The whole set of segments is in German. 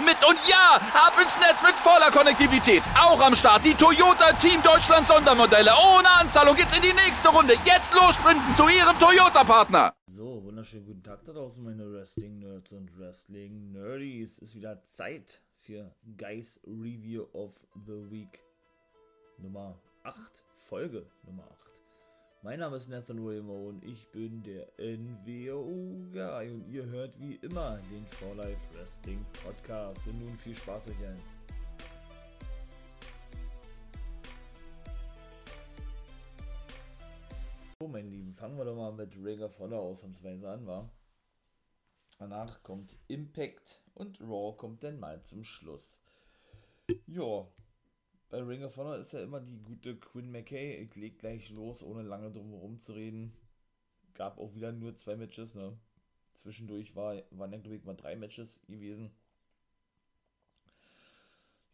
mit. Und ja, ab ins Netz mit voller Konnektivität. Auch am Start die Toyota Team Deutschland Sondermodelle. Ohne Anzahlung geht's in die nächste Runde. Jetzt los sprinten zu ihrem Toyota-Partner. So, wunderschönen guten Tag da draußen, meine Wrestling-Nerds und Wrestling-Nerdies. Es ist wieder Zeit für Guys Review of the Week Nummer 8. Folge Nummer 8. Mein Name ist Nathan Wilmo und ich bin der NWO-Guy und ihr hört wie immer den For Life Wrestling Podcast. Und nun viel Spaß euch allen. So, meine Lieben, fangen wir doch mal mit Ring of Honor ausnahmsweise an, wa? Danach kommt Impact und Raw kommt dann mal zum Schluss. Ja, bei Ring of Honor ist ja immer die gute Quinn McKay. Ich leg gleich los, ohne lange drum herum zu reden. Gab auch wieder nur zwei Matches, ne? Zwischendurch war, waren ja, glaube ich, mal drei Matches gewesen.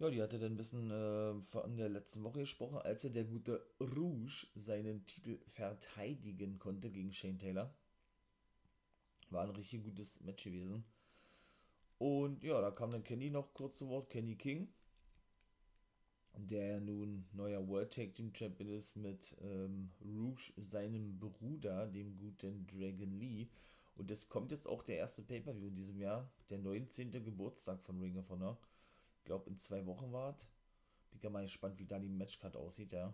Ja, die hatte dann ein bisschen äh, von der letzten Woche gesprochen, als er der gute Rouge seinen Titel verteidigen konnte gegen Shane Taylor. War ein richtig gutes Match gewesen. Und ja, da kam dann Kenny noch kurz zu Wort, Kenny King der ja nun neuer World Tag Team Champion ist mit ähm, Rouge, seinem Bruder, dem guten Dragon Lee. Und es kommt jetzt auch der erste Pay-Per-View in diesem Jahr, der 19. Geburtstag von Ring of Honor. Ich glaube, in zwei Wochen war es. Bin ja mal gespannt, wie da die Matchcard aussieht, ja.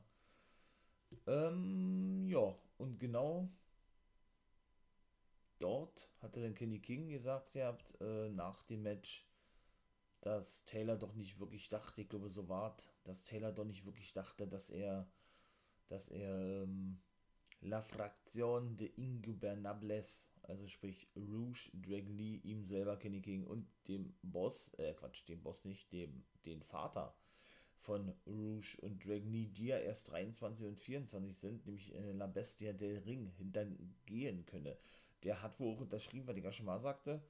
Ähm, ja, und genau dort hatte dann Kenny King gesagt, ihr habt äh, nach dem Match, dass Taylor doch nicht wirklich dachte, ich glaube, so war dass Taylor doch nicht wirklich dachte, dass er, dass er ähm, La Fraktion de Ingobernables, also sprich Rouge, Dragon Lee, ihm selber, Kenny King und dem Boss, äh, Quatsch, dem Boss nicht, dem, den Vater von Rouge und Dragon Lee, die ja erst 23 und 24 sind, nämlich äh, La Bestia del Ring, hintergehen könne. Der hat wohl auch unterschrieben, was ich ja schon mal sagte,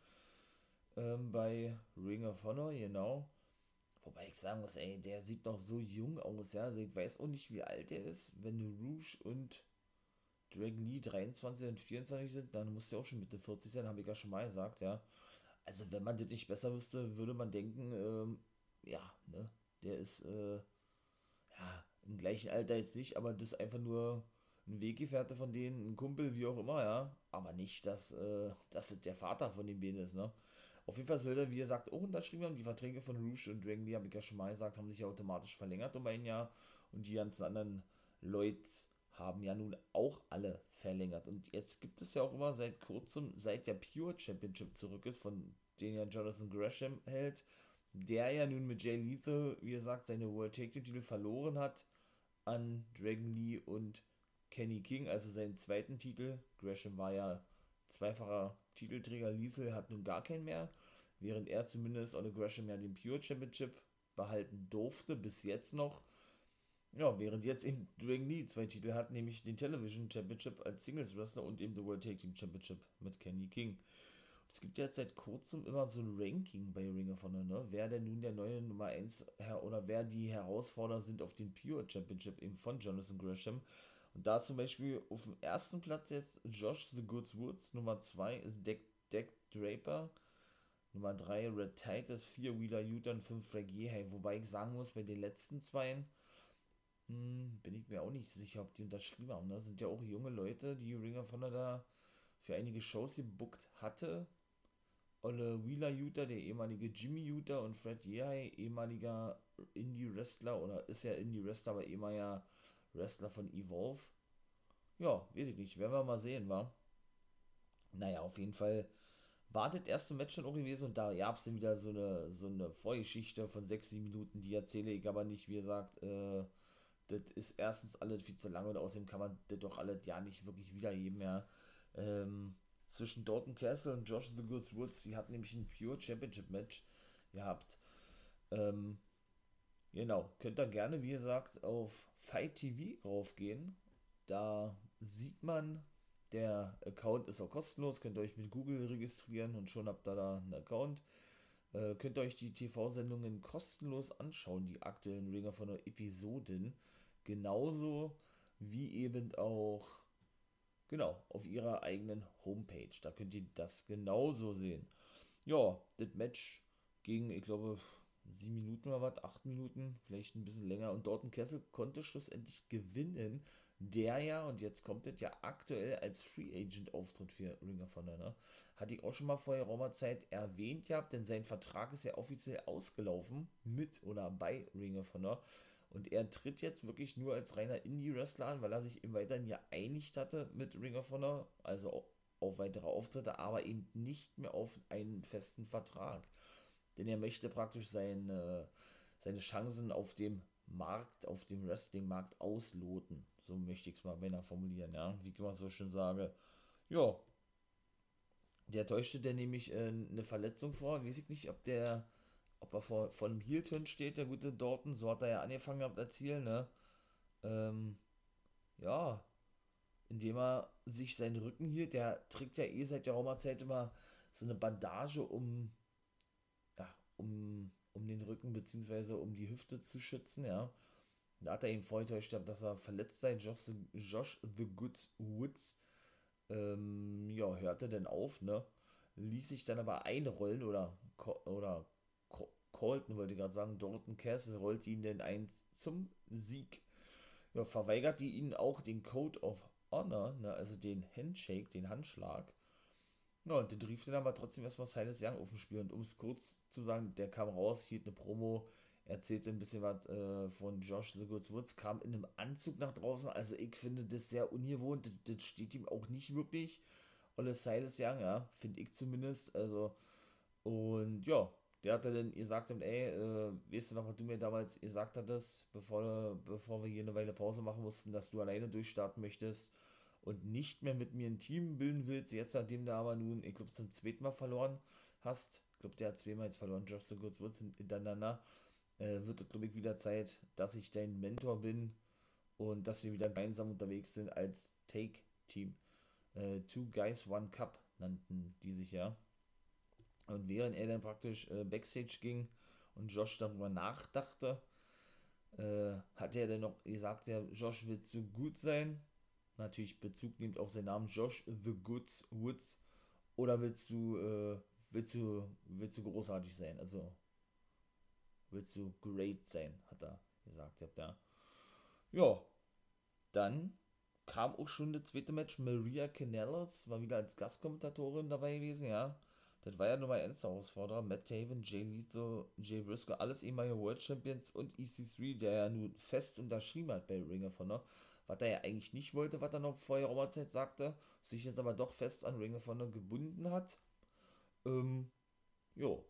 ähm, bei Ring of Honor, genau. Wobei ich sagen muss, ey, der sieht noch so jung aus, ja. Also ich weiß auch nicht, wie alt er ist. Wenn Rouge und Dragon Lee 23 und 24 sind, dann muss der auch schon Mitte 40 sein, habe ich ja schon mal gesagt, ja. Also wenn man das nicht besser wüsste, würde man denken, ähm, ja, ne, der ist, äh, ja, im gleichen Alter jetzt nicht, aber das ist einfach nur ein Weggefährte von denen, ein Kumpel, wie auch immer, ja. Aber nicht, dass, äh, dass das der Vater von den beiden ist, ne. Auf jeden Fall soll er, wie gesagt, auch unterschrieben haben. Die Verträge von Rouge und Dragon Lee, habe ich ja schon mal gesagt, haben sich ja automatisch verlängert um ein Jahr. Und die ganzen anderen Leute haben ja nun auch alle verlängert. Und jetzt gibt es ja auch immer seit kurzem, seit der Pure Championship zurück ist, von denen ja Jonathan Gresham hält, der ja nun mit Jay Lethal, wie gesagt, seine World Take Titel verloren hat an Dragon Lee und Kenny King, also seinen zweiten Titel. Gresham war ja zweifacher Titelträger Liesel hat nun gar keinen mehr, während er zumindest Ole Gresham ja den Pure Championship behalten durfte, bis jetzt noch. Ja, während jetzt eben Dragon Lee zwei Titel hat, nämlich den Television Championship als Singles Wrestler und eben den World Tag Team Championship mit Kenny King. Es gibt ja seit kurzem immer so ein Ranking bei Ring of Honor, ne? wer denn nun der neue Nummer 1 oder wer die Herausforderer sind auf den Pure Championship eben von Jonathan Gresham. Und da ist zum Beispiel auf dem ersten Platz jetzt Josh The Goods Woods, Nummer 2 ist Deck, Deck Draper, Nummer 3 Red Titus, 4 Wheeler Utah und 5 Fragile. Hey, wobei ich sagen muss, bei den letzten zwei hm, bin ich mir auch nicht sicher, ob die unterschrieben haben. Das ne? sind ja auch junge Leute, die Ring of Honor da für einige Shows gebuckt hatte. Olle Wheeler Utah, der ehemalige Jimmy Utah und Fred Yehai, ehemaliger Indie-Wrestler oder ist ja Indie-Wrestler, aber ehemaliger Wrestler von Evolve. Ja, weiß ich nicht. Werden wir mal sehen, wa? Naja, auf jeden Fall war das erste Match schon auch gewesen und da gab es dann wieder so eine, so eine Vorgeschichte von 6, 7 Minuten, die erzähle ich aber nicht, wie gesagt, äh, das ist erstens alles viel zu lange und außerdem kann man das doch alles ja nicht wirklich wiedergeben, ja. Ähm, zwischen Dalton Castle und Josh the Goods Woods, die hatten nämlich ein Pure Championship Match gehabt. Ähm, genau, könnt ihr gerne, wie gesagt, auf Fight TV raufgehen. Da sieht man, der Account ist auch kostenlos, könnt ihr euch mit Google registrieren und schon habt ihr da einen Account. Äh, könnt ihr euch die TV-Sendungen kostenlos anschauen, die aktuellen Ringer von der Episoden. Genauso wie eben auch, genau, auf ihrer eigenen Homepage. Da könnt ihr das genauso sehen. Ja, das Match ging, ich glaube, sieben Minuten oder was, acht Minuten, vielleicht ein bisschen länger. Und Dorten Kessel konnte schlussendlich gewinnen, der ja, und jetzt kommt es ja aktuell als Free Agent auftritt für Ring of Honor, ne? Hatte ich auch schon mal vor geraumer Zeit erwähnt gehabt, denn sein Vertrag ist ja offiziell ausgelaufen mit oder bei Ring of Honor. Und er tritt jetzt wirklich nur als reiner Indie-Wrestler an, weil er sich im Weiteren ja einigt hatte mit Ring of Honor, also auf weitere Auftritte, aber eben nicht mehr auf einen festen Vertrag. Denn er möchte praktisch seine, seine Chancen auf dem Markt, auf dem Wrestling-Markt ausloten. So möchte ich es mal beinahe formulieren, ja. Wie ich immer so schön sage. Ja. Der täuschte der nämlich äh, eine Verletzung vor. Weiß ich nicht, ob der, ob er vor, vor einem Heel-Turn steht, der gute Dorton. So hat er ja angefangen gehabt erzählen, ne? Ähm, ja. Indem er sich seinen Rücken hielt. Der trägt ja eh seit der Raumerzeit immer so eine Bandage um, um um den Rücken bzw. um die Hüfte zu schützen, ja. Da hat er ihm vorgetäuscht, dass er verletzt sei. Josh, Josh The Good Woods, ähm, ja, hörte dann auf, ne? Ließ sich dann aber einrollen oder, oder Colton, wollte gerade sagen, Dorton Castle rollte ihn denn ein zum Sieg. Ja, verweigerte ihn auch den Code of Honor, ne, also den Handshake, den Handschlag. Ja, und den rief dann aber trotzdem erstmal Silas Young auf dem Spiel. Und um es kurz zu sagen, der kam raus, hielt eine Promo, erzählte ein bisschen was äh, von Josh The Goods Woods, kam in einem Anzug nach draußen. Also ich finde das sehr ungewohnt. Das, das steht ihm auch nicht wirklich. Olle Silas Young, ja, finde ich zumindest. Also, und ja, der hat dann gesagt, ey, äh, weißt du noch, was du mir damals gesagt hattest, bevor, bevor wir hier eine Weile Pause machen mussten, dass du alleine durchstarten möchtest und nicht mehr mit mir ein Team bilden willst, jetzt nachdem du aber nun, ich glaube, zum zweiten Mal verloren hast, ich glaube, der hat zweimal jetzt verloren, Josh so Woods hintereinander, äh, wird es, glaube ich, wieder Zeit, dass ich dein Mentor bin und dass wir wieder gemeinsam unterwegs sind als Take-Team. Äh, Two Guys, One Cup nannten die sich ja. Und während er dann praktisch äh, Backstage ging und Josh darüber nachdachte, äh, hat er dann noch gesagt, ja, Josh wird zu gut sein, natürlich Bezug nimmt auf seinen Namen Josh The Goods Woods. Oder willst du äh, willst du willst du großartig sein? Also willst du great sein hat er gesagt habt ja ja dann kam auch schon das zweite Match. Maria Canellas war wieder als Gastkommentatorin dabei gewesen ja. Das war ja nur mein erster Herausforderer. Matt Taven, Jay Lethal, Jay Briscoe, alles ehemalige World Champions und EC3, der ja nun fest unterschrieben hat bei Ring of Honor was er ja eigentlich nicht wollte, was er noch vorher Raumerzeit sagte, sich jetzt aber doch fest an Ring of Honor gebunden hat. Ähm, jo.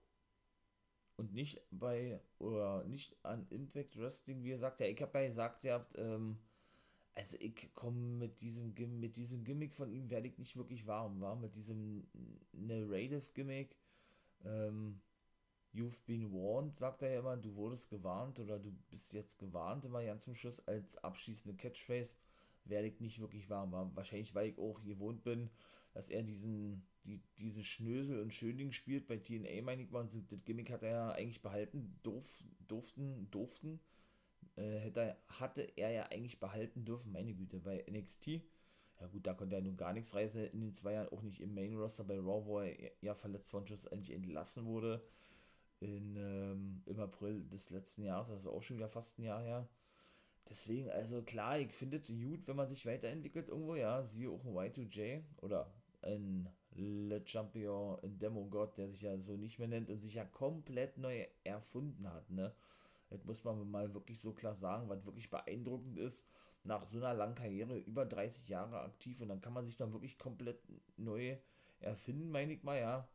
Und nicht bei, oder nicht an Impact Wrestling, wie er sagt, ja, ich habe ja gesagt, ihr habt, ähm, also ich komme mit diesem, mit diesem Gimmick von ihm werde ich nicht wirklich warm, war mit diesem Narrative Gimmick, ähm, You've been warned, sagt er ja immer, du wurdest gewarnt oder du bist jetzt gewarnt, immer ganz zum Schluss als abschließende Catchphrase, werde ich nicht wirklich warm. Wahrscheinlich, weil ich auch gewohnt bin, dass er diesen, die, diese Schnösel und Schönding spielt. Bei TNA, meine ich mal, das Gimmick hat er ja eigentlich behalten, durf, durften, durften, äh, hätte, hatte er ja eigentlich behalten dürfen, meine Güte, bei NXT. Ja gut, da konnte er nun gar nichts reißen in den zwei Jahren, auch nicht im Main Roster bei Raw, wo er ja verletzt von Schuss endlich entlassen wurde in, ähm, im April des letzten Jahres, also auch schon wieder fast ein Jahr her. Deswegen, also klar, ich finde es gut, wenn man sich weiterentwickelt irgendwo, ja, siehe auch ein Y2J oder ein Le Champion, ein Demogod, der sich ja so nicht mehr nennt und sich ja komplett neu erfunden hat, ne. Das muss man mal wirklich so klar sagen, was wirklich beeindruckend ist, nach so einer langen Karriere, über 30 Jahre aktiv und dann kann man sich dann wirklich komplett neu erfinden, meine ich mal, ja.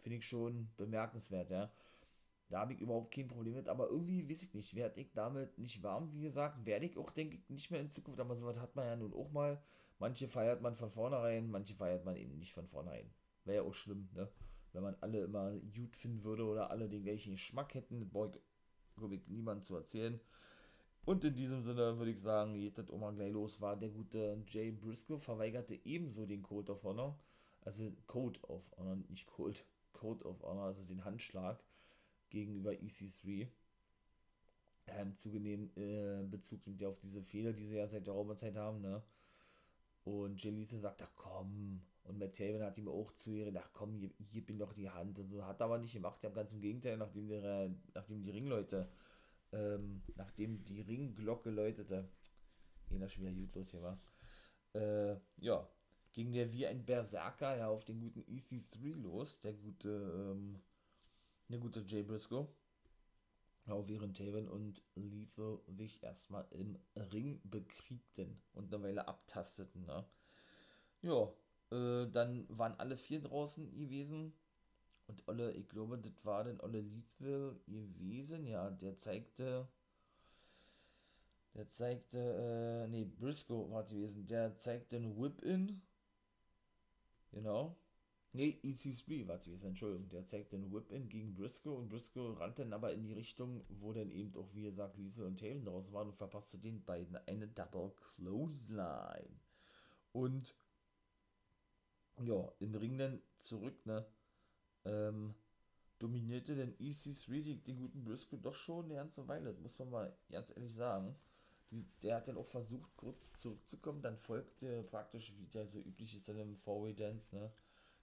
Finde ich schon bemerkenswert, ja. Da habe ich überhaupt kein Problem mit, aber irgendwie weiß ich nicht, werde ich damit nicht warm, wie gesagt, werde ich auch, denke ich, nicht mehr in Zukunft, aber sowas hat man ja nun auch mal. Manche feiert man von vornherein, manche feiert man eben nicht von vornherein. Wäre ja auch schlimm, ne? wenn man alle immer gut finden würde oder alle den gleichen Geschmack hätten. Brauche ich, ich niemand zu erzählen. Und in diesem Sinne würde ich sagen, geht das auch mal gleich los, war der gute Jay Briscoe verweigerte ebenso den Code of Honor, also Code of Honor, nicht Code, Code of Honor, also den Handschlag gegenüber EC3. Ähm, zugenehm äh, Bezug nimmt er auf diese Fehler, die sie ja seit der Raumerzeit haben, ne? Und Jelise sagt, ach komm. Und Matt hat ihm auch zu ihr gedacht, komm, hier, hier bin doch die Hand. Und so hat er aber nicht gemacht. Ja, ganz im Gegenteil, nachdem, der, nachdem die Ringleute ähm, nachdem die Ringglocke läutete, jener schon wieder gut los hier war, äh, ja, ging der wie ein Berserker ja auf den guten EC3 los, der gute, ähm, der gute Jay Briscoe. Auch während Taven und Lethal sich erstmal im Ring bekriegten und eine Weile abtasteten. Ne? Ja, äh, dann waren alle vier draußen gewesen. Und Olle, ich glaube, das war dann Olle Lethal gewesen. Ja, der zeigte. Der zeigte, äh, nee, Briscoe war gewesen. Der zeigte ein Whip-In. Genau. Nee, EC3 war gewesen, Entschuldigung. Der zeigte ein Whip-In gegen Briscoe und Briscoe rannte dann aber in die Richtung, wo dann eben auch, wie gesagt, Liesel und Taven draußen waren und verpasste den beiden eine Double Clothesline. Und ja, im Ring dann zurück, ne? ähm, dominierte denn EC3 den guten Briscoe doch schon eine ganze Weile, muss man mal ganz ehrlich sagen. Der hat dann auch versucht, kurz zurückzukommen, dann folgte praktisch, wie der so üblich ist in einem Four-Way Dance, ne,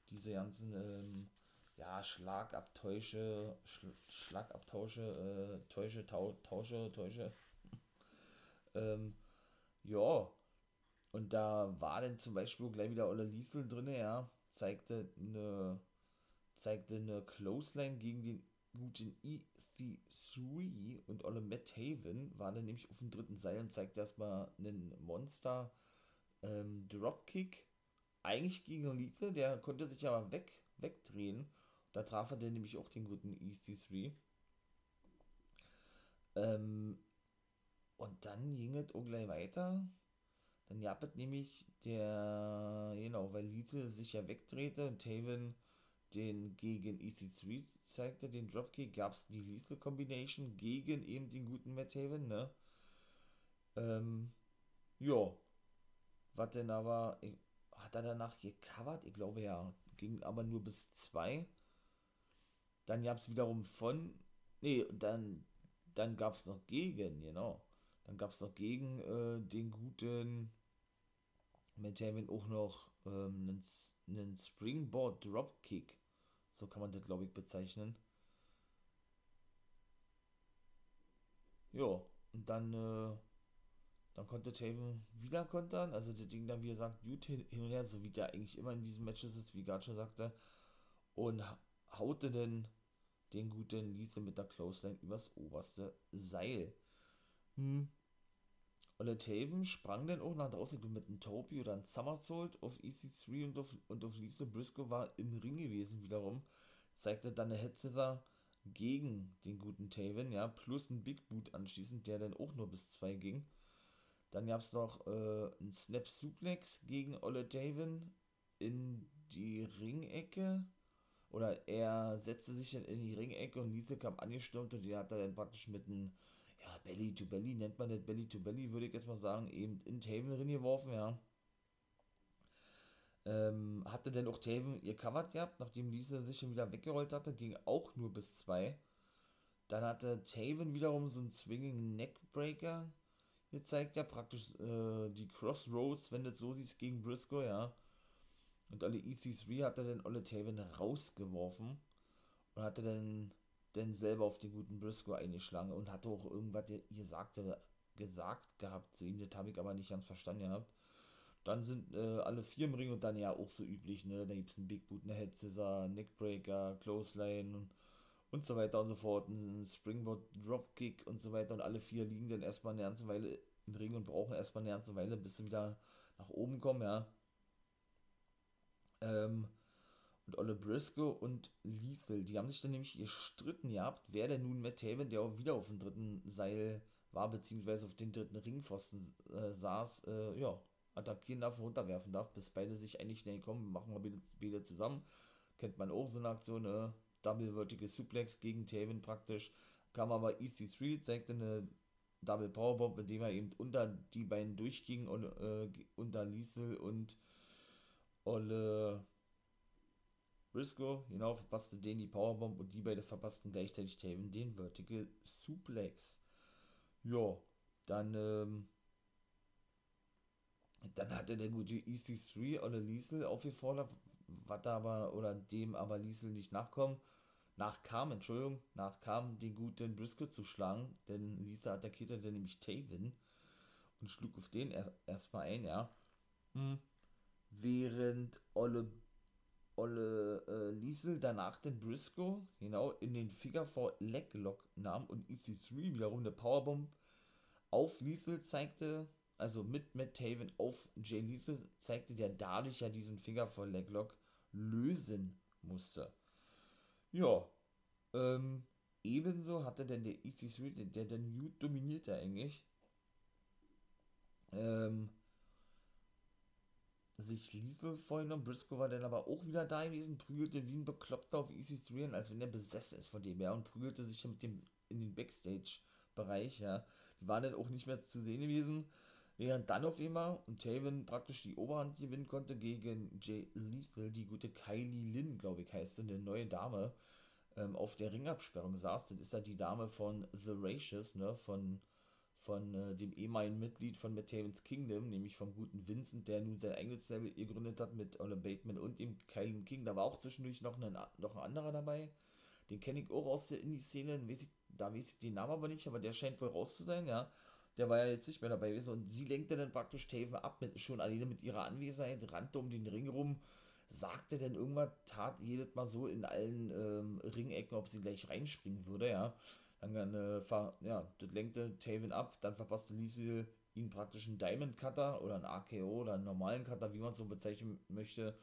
diese ganzen, ähm, ja, Schlagabtäusche, Sch Schlagabtausche, äh, Täusche, Tau Tausche, Täusche. ähm, ja, und da war dann zum Beispiel gleich wieder Olle Liesel drin, ja, zeigte eine zeigte eine Clothesline gegen den guten EC3 und Olle Matt Haven war dann nämlich auf dem dritten Seil und zeigte erstmal einen Monster ähm, Dropkick. Eigentlich gegen Lethal, der konnte sich aber weg, wegdrehen. Da traf er dann nämlich auch den guten EC3. Ähm, und dann ging es auch gleich weiter. Dann gab nämlich der, genau, weil Lethal sich ja wegdrehte und Taven den gegen EC3 zeigte, den Dropkick, gab es die Lethal Combination gegen eben den guten Matt Haven, ne? Ähm, ja. Was denn aber, ich, hat er danach gecovert? Ich glaube ja. Ging aber nur bis 2. Dann gab es wiederum von, nee, dann, dann gab es noch gegen, genau. Dann gab es noch gegen äh, den guten Matt Haven auch noch ähm, einen, Springboard Dropkick. So kann man das, glaube ich, bezeichnen. Ja, und dann, äh, dann konnte Taven wieder kontern. Also das Ding dann, wie gesagt, gut hin, und her, so wie der eigentlich immer in diesen Matches ist, wie Gacha sagte. Und haute dann den guten Lise mit der Clothesline übers oberste Seil. Hm. Taven sprang dann auch nach draußen mit einem Topi oder einem Somersault auf EC3 und auf, und auf Lisa Briscoe war im Ring gewesen wiederum. Zeigte dann eine Headsetter gegen den guten Taven, ja, plus ein Big Boot anschließend, der dann auch nur bis 2 ging. Dann gab es noch äh, einen Snap Suplex gegen Olle Taven in die Ringecke. Oder er setzte sich dann in die Ringecke und Lisa kam angestürmt und die hat dann praktisch mit einem ja, Belly to Belly nennt man das Belly to Belly, würde ich jetzt mal sagen, eben in Taven drin geworfen, ja. Ähm, hatte dann auch Taven ihr covered gehabt, nachdem Lisa sich schon wieder weggerollt hatte, ging auch nur bis 2. Dann hatte Taven wiederum so einen Swinging Neckbreaker gezeigt, ja, praktisch äh, die Crossroads, wenn du so siehst, gegen Briscoe, ja. Und alle EC3 hatte dann Olle Taven rausgeworfen und hatte dann denn selber auf den guten Briscoe eingeschlagen und hatte auch irgendwas gesagt, gesagt gehabt zu ihm, das habe ich aber nicht ganz verstanden gehabt. Dann sind äh, alle vier im Ring und dann ja auch so üblich, ne? Da gibt es einen Big Boot, eine Head Scissor, Neckbreaker, Clothesline und, und so weiter und so fort, ein Springboard Dropkick und so weiter und alle vier liegen dann erstmal eine ganze Weile im Ring und brauchen erstmal eine ganze Weile, bis sie wieder nach oben kommen, ja. Ähm, und Olle Briscoe und Lethal. Die haben sich dann nämlich gestritten gehabt, wer denn nun Matt Taven, der auch wieder auf dem dritten Seil war, beziehungsweise auf den dritten Ringpfosten äh, saß, äh, ja, attackieren darf und runterwerfen darf, bis beide sich eigentlich schnell kommen, machen wir beide, beide zusammen. kennt man auch so eine Aktion, äh, Double Vertical Suplex gegen Taven praktisch. Kam aber EC3, zeigte eine Double Powerbomb, mit dem er eben unter die beiden durchging und äh, unter Liesel und Olle Briscoe, genau, verpasste den die Powerbomb und die beiden verpassten gleichzeitig Taven den Vertical Suplex. Ja, dann, ähm, dann hatte der gute EC3 Olle Liesel aufgefordert, was aber, oder dem aber Liesel nicht nachkommen nachkam, Entschuldigung, nachkam, den guten Briscoe zu schlagen, denn Lisa attackierte dann nämlich Taven und schlug auf den er, erstmal ein, ja. Hm. Während Olle, Olle äh, Liesel danach den Briscoe, genau, in den Figure 4 Leg Lock nahm und EC3 wiederum eine Powerbomb auf Liesel zeigte, also mit Matt Taven auf Jay Liesel, zeigte, der dadurch ja diesen Figure 4 Leg Lock lösen musste. Ja, ähm, ebenso hatte denn der EC3, der, der, Newt dominierte eigentlich, ähm, sich Liesel vorhin Briscoe war dann aber auch wieder da gewesen, prügelte wie ein Bekloppter auf EC3 als wenn er besessen ist von dem, ja, und prügelte sich mit dem in den Backstage-Bereich, ja. Die waren dann auch nicht mehr zu sehen gewesen. Während dann auf immer und Taven praktisch die Oberhand gewinnen konnte gegen Jay Lethal, die gute Kylie Lynn, glaube ich, heißt sie, eine neue Dame, ähm, auf der Ringabsperrung saß. Das ist ja die Dame von The Racious, ne, von, von äh, dem ehemaligen Mitglied von Matt Kingdom, nämlich vom guten Vincent, der nun sein eigenes Level gegründet hat mit Olle Bateman und dem Kylie King. Da war auch zwischendurch noch ein, noch ein anderer dabei. Den kenne ich auch aus der Indie-Szene, da weiß ich den Namen aber nicht, aber der scheint wohl raus zu sein, ja der war ja jetzt nicht mehr dabei gewesen und sie lenkte dann praktisch Taven ab, mit, schon alleine mit ihrer Anwesenheit, rannte um den Ring rum, sagte dann irgendwas, tat jedes Mal so in allen ähm, Ringecken, ob sie gleich reinspringen würde, ja. Dann, äh, ja, das lenkte Taven ab, dann verpasste Lise ihn praktisch einen Diamond Cutter oder einen AKO oder einen normalen Cutter, wie man es so bezeichnen möchte.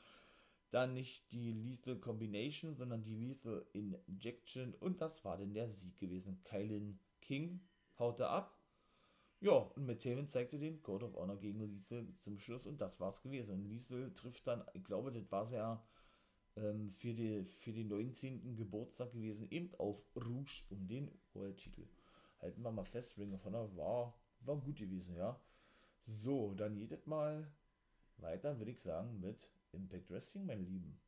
Dann nicht die Lethal Combination, sondern die Lethal Injection und das war dann der Sieg gewesen. Kylan King haute ab, ja, und mit Taven zeigte den Code of Honor gegen Liesel zum Schluss und das war's gewesen. Und Liesel trifft dann, ich glaube, das war ja ähm, für, die, für den 19. Geburtstag gewesen, eben auf Rouge um den World-Titel. Halten wir mal fest, Ring of Honor war, war gut gewesen, ja. So, dann jedes Mal weiter, würde ich sagen, mit Impact Wrestling, mein Lieben.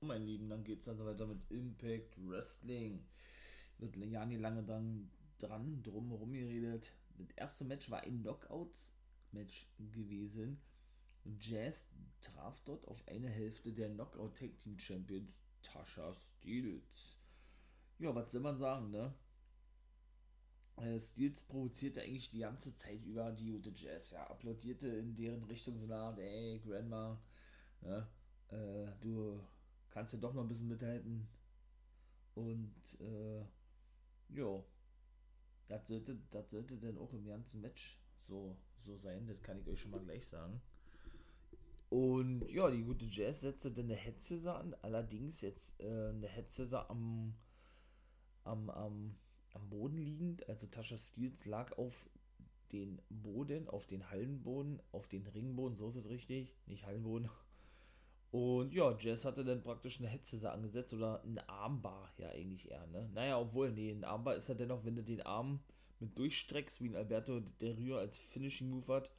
Mein Lieben, dann geht's also weiter mit Impact Wrestling wird ja nicht lange dann dran drum herum geredet. Das erste Match war ein Knockout-Match gewesen. Jazz traf dort auf eine Hälfte der Knockout Tag Team Champions Tasha Steels. Ja, was soll man sagen, ne? Äh, Steels provozierte eigentlich die ganze Zeit über die Ute Jazz, ja, applaudierte in deren Richtung so eine Art, ey, Grandma, ne, äh, du kannst ja doch noch ein bisschen mithalten. Und, äh, ja, das sollte, das sollte dann auch im ganzen Match so, so sein, das kann ich euch schon mal gleich sagen. Und ja, die gute Jazz setzte dann eine Headset an, allerdings jetzt äh, eine Headset am, am, am, am Boden liegend. Also Tascha Steels lag auf den Boden, auf den Hallenboden, auf den Ringboden, so ist es richtig, nicht Hallenboden, und ja, Jazz hatte dann praktisch eine Headset angesetzt oder ein Armbar, ja eigentlich eher, ne? Naja, obwohl, nee, ein Armbar ist ja dennoch, wenn du den Arm mit durchstreckst, wie ein Alberto Del Rio als Finishing Move hat.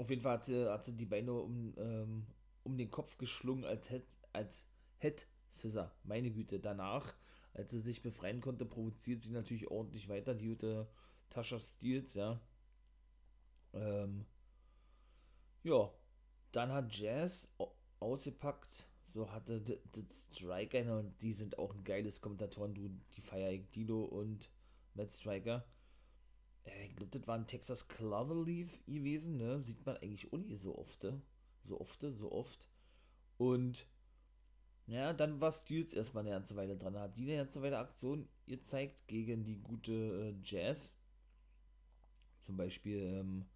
Auf jeden Fall hat sie, hat sie die Beine um, ähm, um den Kopf geschlungen als Head, als Head Scissor. Meine Güte, danach, als sie sich befreien konnte, provoziert sie natürlich ordentlich weiter, die gute Tascha Steels, ja. Ähm, ja, dann hat Jazz ausgepackt. So hatte das Striker und die sind auch ein geiles Kommentatoren, du, die feier ich, Dino und Matt Striker. Ich glaube, das war ein Texas Cloverleaf gewesen, ne? Sieht man eigentlich uni so oft, ne? so oft, so oft. Und ja, dann war Steels erstmal eine ganze Weile dran. Hat die eine ganze Weile Aktion gezeigt gegen die gute äh, Jazz. Zum Beispiel ähm,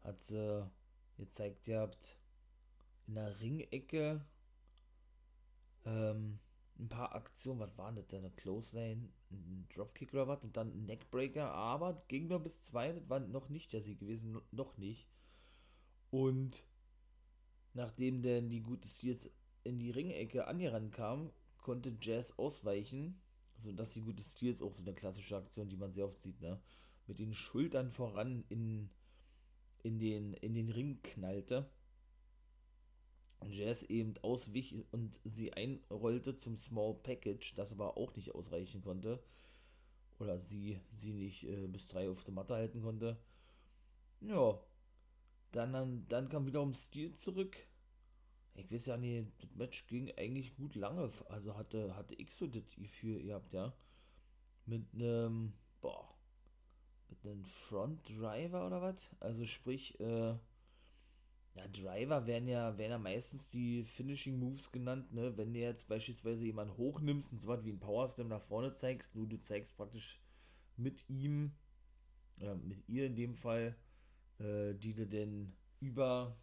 hat sie gezeigt, ihr habt in der Ringecke ähm, ein paar Aktionen, was waren das denn? Eine Clothesline, ein Dropkick oder was und dann ein Neckbreaker, aber ging nur bis zwei, das war noch nicht der Sieg gewesen, noch nicht. Und nachdem denn die gute Steels in die Ringecke angerannt kam, konnte Jazz ausweichen, sodass die gute Steels auch so eine klassische Aktion, die man sehr oft sieht, ne? mit den Schultern voran in, in, den, in den Ring knallte. Jazz eben auswich und sie einrollte zum Small Package, das aber auch nicht ausreichen konnte. Oder sie, sie nicht äh, bis drei auf der Matte halten konnte. Ja. Dann, dann, dann kam wiederum Stil zurück. Ich weiß ja nicht, das Match ging eigentlich gut lange. Also hatte, hatte ich so das Gefühl, ihr habt ja. Mit einem, boah, mit einem Front Driver oder was? Also sprich, äh, ja, Driver werden ja, werden ja meistens die Finishing Moves genannt, ne? Wenn du jetzt beispielsweise jemanden hochnimmst und so was wie ein Power Slam nach vorne zeigst, du, du zeigst praktisch mit ihm, oder mit ihr in dem Fall, äh, die du denn über,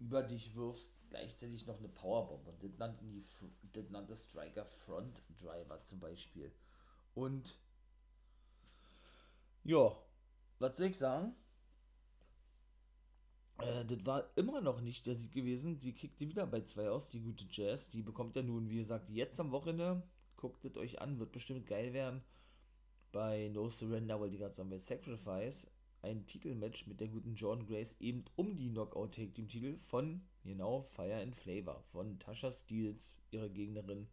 über dich wirfst, gleichzeitig noch eine Powerbomb. Und das nannten die, das nannte Striker Front Driver zum Beispiel. Und, ja, was soll ich sagen? Äh, das war immer noch nicht der Sieg gewesen. Die kickte wieder bei 2 aus, die gute Jazz. Die bekommt ja nun, wie gesagt, jetzt am Wochenende. Guckt es euch an, wird bestimmt geil werden. Bei No Surrender, wollte ich gerade sagen, bei Sacrifice. Ein Titelmatch mit der guten Jordan Grace eben um die Knockout Take Team Titel von, genau, Fire and Flavor. Von Tasha Steels, ihrer Gegnerin,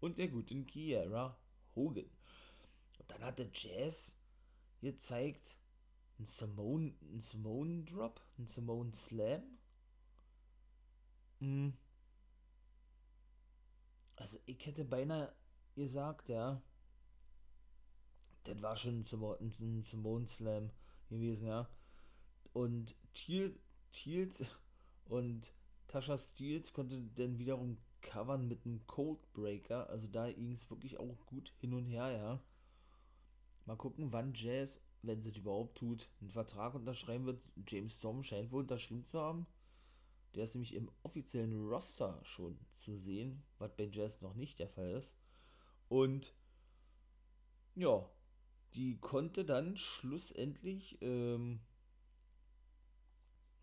und der guten Kiera Hogan. Und dann hatte Jazz gezeigt, ein Simone, ein Simone Drop? Ein Simone Slam? Hm. Also ich hätte beinahe gesagt, ja. Das war schon ein Simone, Slam gewesen, ja. Und Thiels und Tasha Steels konnte dann wiederum covern mit einem Coldbreaker. Also da ging es wirklich auch gut hin und her, ja. Mal gucken, wann Jazz wenn sie es überhaupt tut, einen Vertrag unterschreiben wird. James Storm scheint wohl unterschrieben zu haben. Der ist nämlich im offiziellen Roster schon zu sehen, was bei Jazz noch nicht der Fall ist. Und ja, die konnte dann schlussendlich ähm,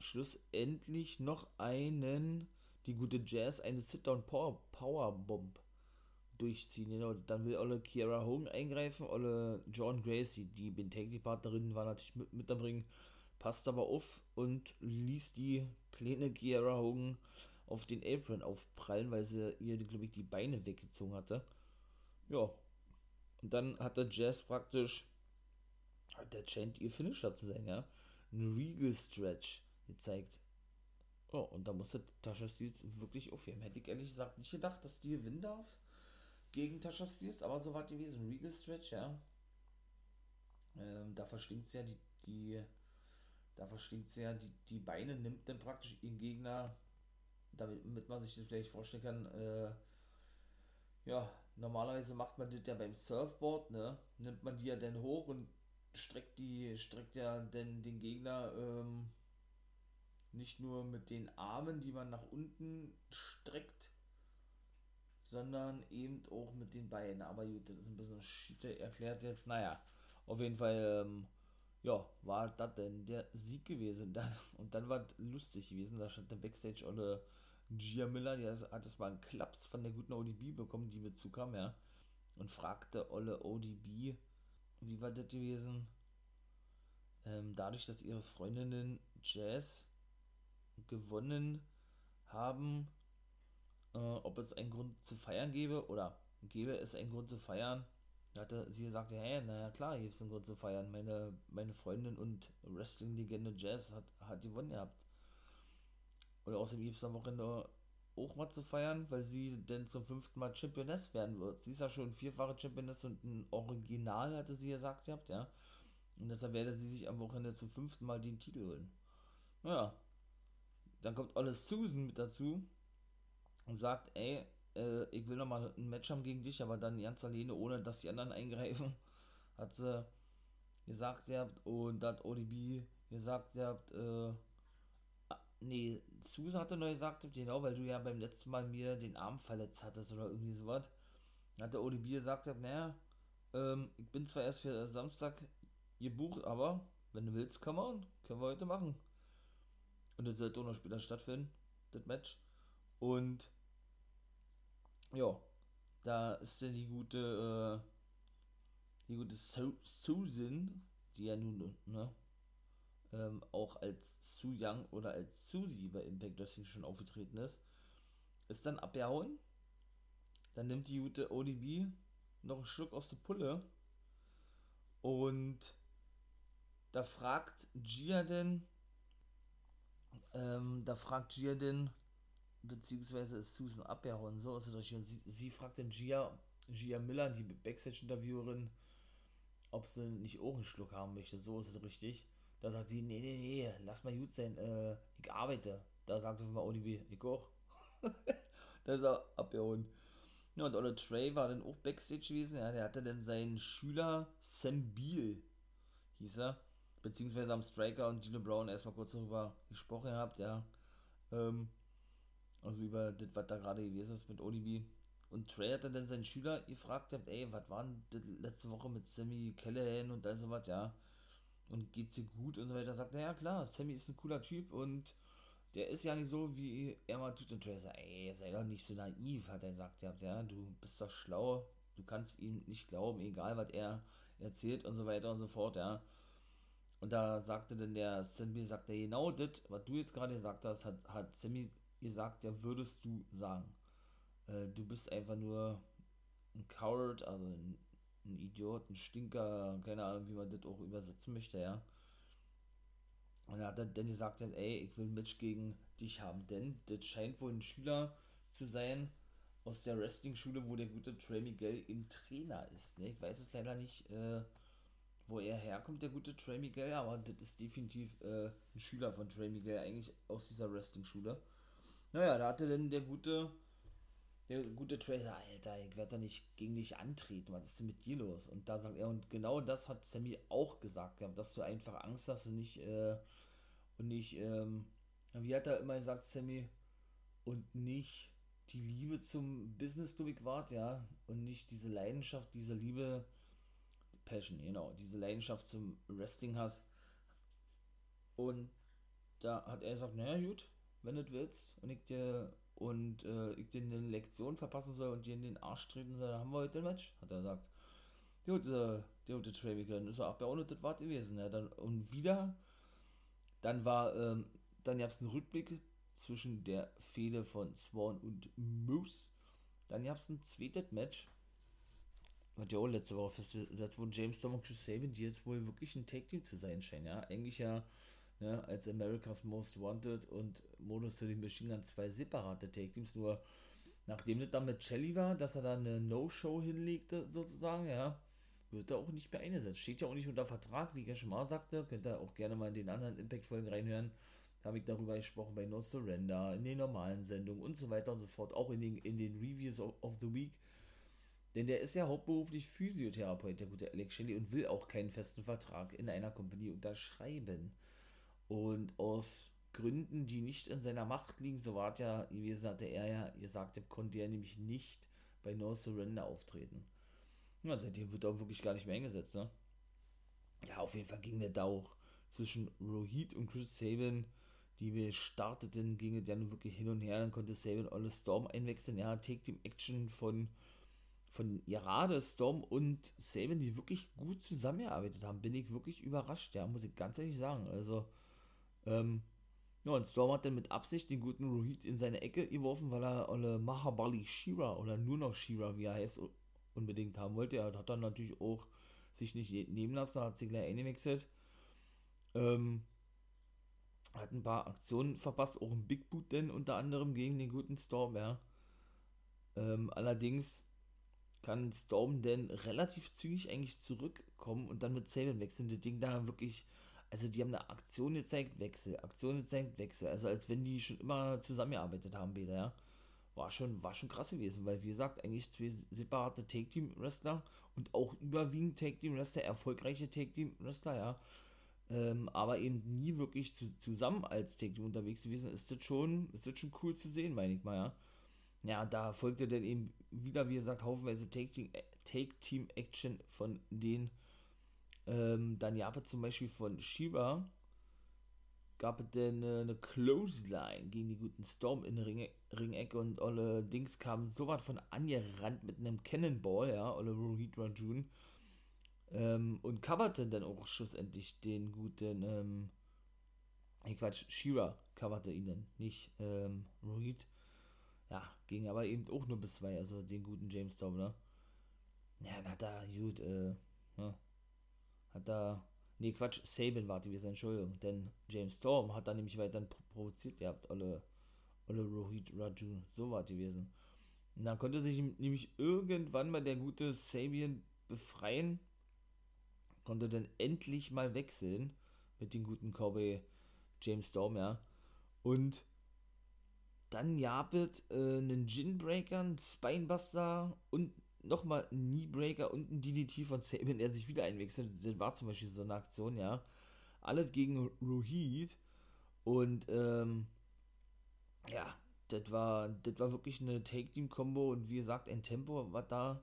schlussendlich noch einen, die gute Jazz, eine Sit-Down Power, Power Bomb durchziehen. Genau, dann will Olle Kiara Hogan eingreifen, Olle John Gracie, die Bentagli-Partnerin war natürlich mit, mit dabei, passt aber auf und ließ die kleine Kiara Hogan auf den Apron aufprallen, weil sie ihr, glaube ich, die Beine weggezogen hatte. Ja. Und dann hat der Jazz praktisch, der scheint ihr Finisher zu sein, ja, ein Regal Stretch gezeigt. Oh, und da musste Tasha Steels wirklich aufheben. Hätte ich ehrlich gesagt nicht gedacht, dass die gewinnen darf gegen Tasha Steels, aber so war gewesen. Regal Stretch, ja. Ähm, da verstinkt sie ja die, die da verstinkt sie ja die, die Beine, nimmt dann praktisch ihren Gegner, damit man sich das vielleicht vorstellen kann, äh, ja, normalerweise macht man das ja beim Surfboard, ne? Nimmt man die ja dann hoch und streckt die, streckt ja dann den Gegner ähm, nicht nur mit den Armen, die man nach unten streckt, sondern eben auch mit den Beinen. Aber gut, das ist ein bisschen Schiete erklärt jetzt. Naja, auf jeden Fall, ähm, ja, war das denn der Sieg gewesen. Dann, und dann war lustig gewesen. Da stand der Backstage oder Gia Miller, die hat es mal einen Klaps von der guten ODB bekommen, die mit zukam, ja. Und fragte Olle ODB, wie war das gewesen? Ähm, dadurch, dass ihre Freundinnen Jazz gewonnen haben, äh, ob es einen Grund zu feiern gäbe oder gäbe es einen Grund zu feiern. Da hatte sie gesagt, hey, naja klar, gibt es einen Grund zu feiern. Meine, meine Freundin und Wrestling-Legende Jazz hat, hat gewonnen gehabt. Oder außerdem gibt es am Wochenende auch was zu feiern, weil sie denn zum fünften Mal Championess werden wird. Sie ist ja schon vierfache Championess und ein Original, hatte sie gesagt gehabt, ja. Und deshalb werde sie sich am Wochenende zum fünften Mal den Titel holen. Naja. Dann kommt alles Susan mit dazu und sagt, ey, äh, ich will nochmal ein Match haben gegen dich, aber dann ganz alleine, ohne dass die anderen eingreifen, hat sie gesagt, ihr habt, und hat ODB gesagt, ihr habt, äh, nee, Susan hatte neu gesagt, genau, weil du ja beim letzten Mal mir den Arm verletzt hattest oder irgendwie sowas. Hat der ODB gesagt, naja, ähm, ich bin zwar erst für Samstag gebucht, aber wenn du willst, come on, können wir heute machen. Und das sollte auch noch später stattfinden. das Match. Und ja, da ist dann die gute, äh, die gute Su Susan, die ja nun, ne, ähm, auch als Su Young oder als Susie bei Impact Wrestling schon aufgetreten ist, ist dann abgehauen. Dann nimmt die gute ODB noch einen Schluck aus der Pulle und da fragt Gia denn, ähm, da fragt Gia denn, beziehungsweise ist Susan abgehauen, so ist es richtig. Und sie, sie fragt dann Gia, Gia Miller, die Backstage-Interviewerin, ob sie nicht auch einen Schluck haben möchte, so ist es richtig. Da sagt sie, nee, nee, nee, lass mal gut sein, äh, ich arbeite. Da sagt sie mal ODB, ich auch. da ist er abgehauen. Ja, und Olle Trey war dann auch Backstage gewesen. Ja, der hatte dann seinen Schüler Sam Beal, hieß er. Beziehungsweise am Striker und Gino Brown erstmal kurz darüber gesprochen gehabt, ja. Ähm, also über das, was da gerade gewesen ist mit ODB. Und Trey hat dann seinen Schüler gefragt, ey, was war denn letzte Woche mit Sammy Callahan und all sowas, ja und geht's dir gut und so weiter, sagt er, ja klar, Sammy ist ein cooler Typ und der ist ja nicht so, wie er mal tut. Und Tracer, ey, sei doch nicht so naiv, hat er gesagt, ja, du bist doch schlau, du kannst ihm nicht glauben, egal was er erzählt und so weiter und so fort, ja. Und da sagte dann der Sammy, sagt er, genau das, was du jetzt gerade gesagt hast, hat, hat Sammy gesagt, ja, würdest du sagen. Äh, du bist einfach nur ein Coward, also ein ein Idiot, ein Stinker, keine Ahnung, wie man das auch übersetzen möchte, ja. Und er hat dann gesagt, ey, ich will ein Match gegen dich haben, denn das scheint wohl ein Schüler zu sein aus der Wrestling-Schule, wo der gute Trey Miguel im Trainer ist. Ne? Ich weiß es leider nicht, äh, wo er herkommt, der gute Trey Miguel, aber das ist definitiv äh, ein Schüler von Trey Miguel, eigentlich aus dieser Wrestling-Schule. Naja, da hatte dann der gute der gute Tracer, Alter, ich werde doch nicht gegen dich antreten, was ist denn mit dir los? Und da sagt er, und genau das hat Sammy auch gesagt, dass du einfach Angst hast und nicht, äh, und nicht, ähm, wie hat er immer gesagt, Sammy, und nicht die Liebe zum Business, du wart, ja, und nicht diese Leidenschaft, diese Liebe, Passion, genau, diese Leidenschaft zum Wrestling hast. Und da hat er gesagt, naja, gut, wenn du willst, und ich dir und äh, ich dir eine Lektion verpassen soll und dir in den Arsch treten soll, dann haben wir heute ein Match, hat er gesagt. Gute, der gute Trey Wickler ist auch ohne das war gewesen. Ja, dann, und wieder, dann war, ähm, dann gab es einen Rückblick zwischen der Fehde von Swan und Moose. Dann gab es ein zweites Match. Was ja auch letzte Woche festgesetzt wurde, James Storm und Chris Sabin, die jetzt wohl wirklich ein Tag-Team zu sein scheinen, ja. Eigentlich ja ne, als America's Most Wanted und Mono City Machine Gun zwei separate Take-Teams, nur nachdem das dann mit Shelly war, dass er da eine No-Show hinlegte, sozusagen, ja, wird er auch nicht mehr eingesetzt. Steht ja auch nicht unter Vertrag, wie ich ja schon mal sagte, könnt ihr auch gerne mal in den anderen Impact-Folgen reinhören. Da habe ich darüber gesprochen bei No Surrender, in den normalen Sendungen und so weiter und so fort, auch in den, in den Reviews of, of the Week. Denn der ist ja hauptberuflich Physiotherapeut, der gute Alex Shelley, und will auch keinen festen Vertrag in einer Company unterschreiben. Und aus Gründen, die nicht in seiner Macht liegen, so war ja gewesen, hatte er ja gesagt, konnte er nämlich nicht bei No Surrender auftreten. Ja, seitdem wird er wirklich gar nicht mehr eingesetzt, ne? Ja, auf jeden Fall ging der da auch zwischen Rohit und Chris Sabin, die wir starteten, ging es ja nun wirklich hin und her. Dann konnte Sabin alle Storm einwechseln. Ja, Take Team Action von, von gerade Storm und Sabin, die wirklich gut zusammengearbeitet haben, bin ich wirklich überrascht, ja, muss ich ganz ehrlich sagen. Also, ähm, ja, und Storm hat dann mit Absicht den guten Rohit in seine Ecke geworfen, weil er alle Mahabali Shira oder nur noch Shira, wie er heißt, unbedingt haben wollte. Er hat dann natürlich auch sich nicht nehmen lassen, hat sich gleich eingewechselt. Ähm, hat ein paar Aktionen verpasst, auch ein Big Boot denn unter anderem gegen den guten Storm, ja. Ähm, allerdings kann Storm denn relativ zügig eigentlich zurückkommen und dann mit Saban wechseln. Das Ding da wirklich also die haben eine Aktion gezeigt, Wechsel, Aktion gezeigt, Wechsel. Also als wenn die schon immer zusammengearbeitet haben, beide, ja. War schon, war schon krass gewesen, weil wie gesagt, eigentlich zwei separate Take-Team-Wrestler und auch überwiegend Take-Team-Wrestler, erfolgreiche Take-Team-Wrestler, ja. Ähm, aber eben nie wirklich zu, zusammen als Take-Team unterwegs gewesen, ist das schon, ist das schon cool zu sehen, meine ich mal, ja. Ja, da folgte dann eben wieder, wie gesagt, haufenweise Take-Team-Action von den ähm, dann Japan zum Beispiel von Shiba gab es denn äh, eine Clothesline gegen die guten Storm in Ring Ringecke und alle Dings kamen so weit von angerannt mit einem Cannonball, ja, alle Rohit Rajun. Ähm, und coverte dann auch schlussendlich den guten, ähm, ich Quatsch, Shira coverte ihn dann, nicht ähm, Rohit. Ja, ging aber eben auch nur bis zwei, also den guten James Storm, ne? Ja, hat er, gut, äh, ja, hat da Nee, Quatsch, Saban war gewesen, Entschuldigung. Denn James Storm hat dann nämlich weiter provoziert gehabt, alle, alle Rohit Raju. So war gewesen. Und dann konnte sich nämlich irgendwann mal der gute Sabian befreien. Konnte dann endlich mal wechseln mit dem guten Cowboy James Storm, ja. Und dann gab äh, einen Ginbreaker, einen Spinebuster und nochmal ein Kneebreaker und ein DDT von Saban, der sich wieder einwechselt. Das war zum Beispiel so eine Aktion, ja. Alles gegen Rohit. Und, ähm, ja, das war, das war wirklich eine Take-Team-Kombo und wie gesagt, ein Tempo, was da,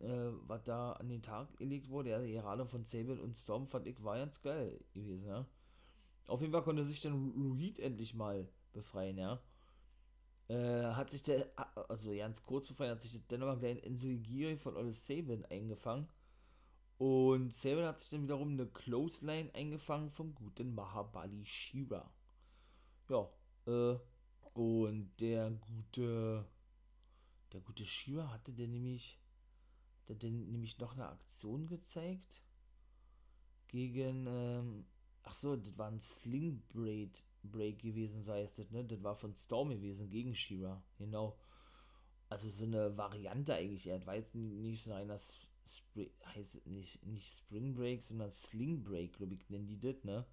äh, was da an den Tag gelegt wurde. Ja, gerade von Saban und Storm fand ich war ganz geil gewesen, ja. Auf jeden Fall konnte sich dann Rohit endlich mal befreien, ja. Äh, hat sich der, also ganz kurz bevor, hat sich der dann aber gleich Enzo Giri von Ole Saban eingefangen. Und Saban hat sich dann wiederum eine Clothesline eingefangen vom guten Mahabali Shira. Ja, äh, und der gute, der gute Shira hatte der nämlich, der denn nämlich noch eine Aktion gezeigt gegen, ähm, ach so, das war ein Sling Braid Break gewesen, sei es das, ne? Das war von Storm gewesen gegen Shira, genau. Also so eine Variante eigentlich. Er war jetzt nicht so einer Spring, heißt nicht, nicht Spring Break, sondern Sling Break, glaube ich, nennen die das, ne?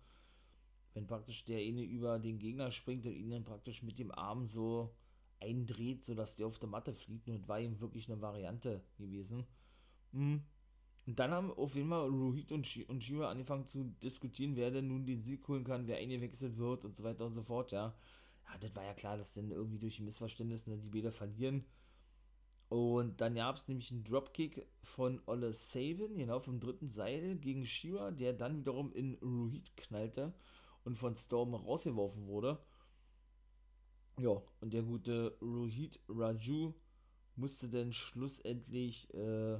Wenn praktisch der eine über den Gegner springt und ihn dann praktisch mit dem Arm so eindreht, sodass der auf der Matte fliegt. Und war ihm wirklich eine Variante gewesen. Mhm. Und dann haben auf jeden Fall Rohit und, Sh und Shira angefangen zu diskutieren, wer denn nun den Sieg holen kann, wer eingewechselt wird und so weiter und so fort, ja. Ja, das war ja klar, dass dann irgendwie durch Missverständnisse ne, die Bäder verlieren. Und dann gab es nämlich einen Dropkick von Olle Saban, genau vom dritten Seil gegen Shira, der dann wiederum in Rohit knallte und von Storm rausgeworfen wurde. Ja, und der gute Rohit Raju musste dann schlussendlich äh,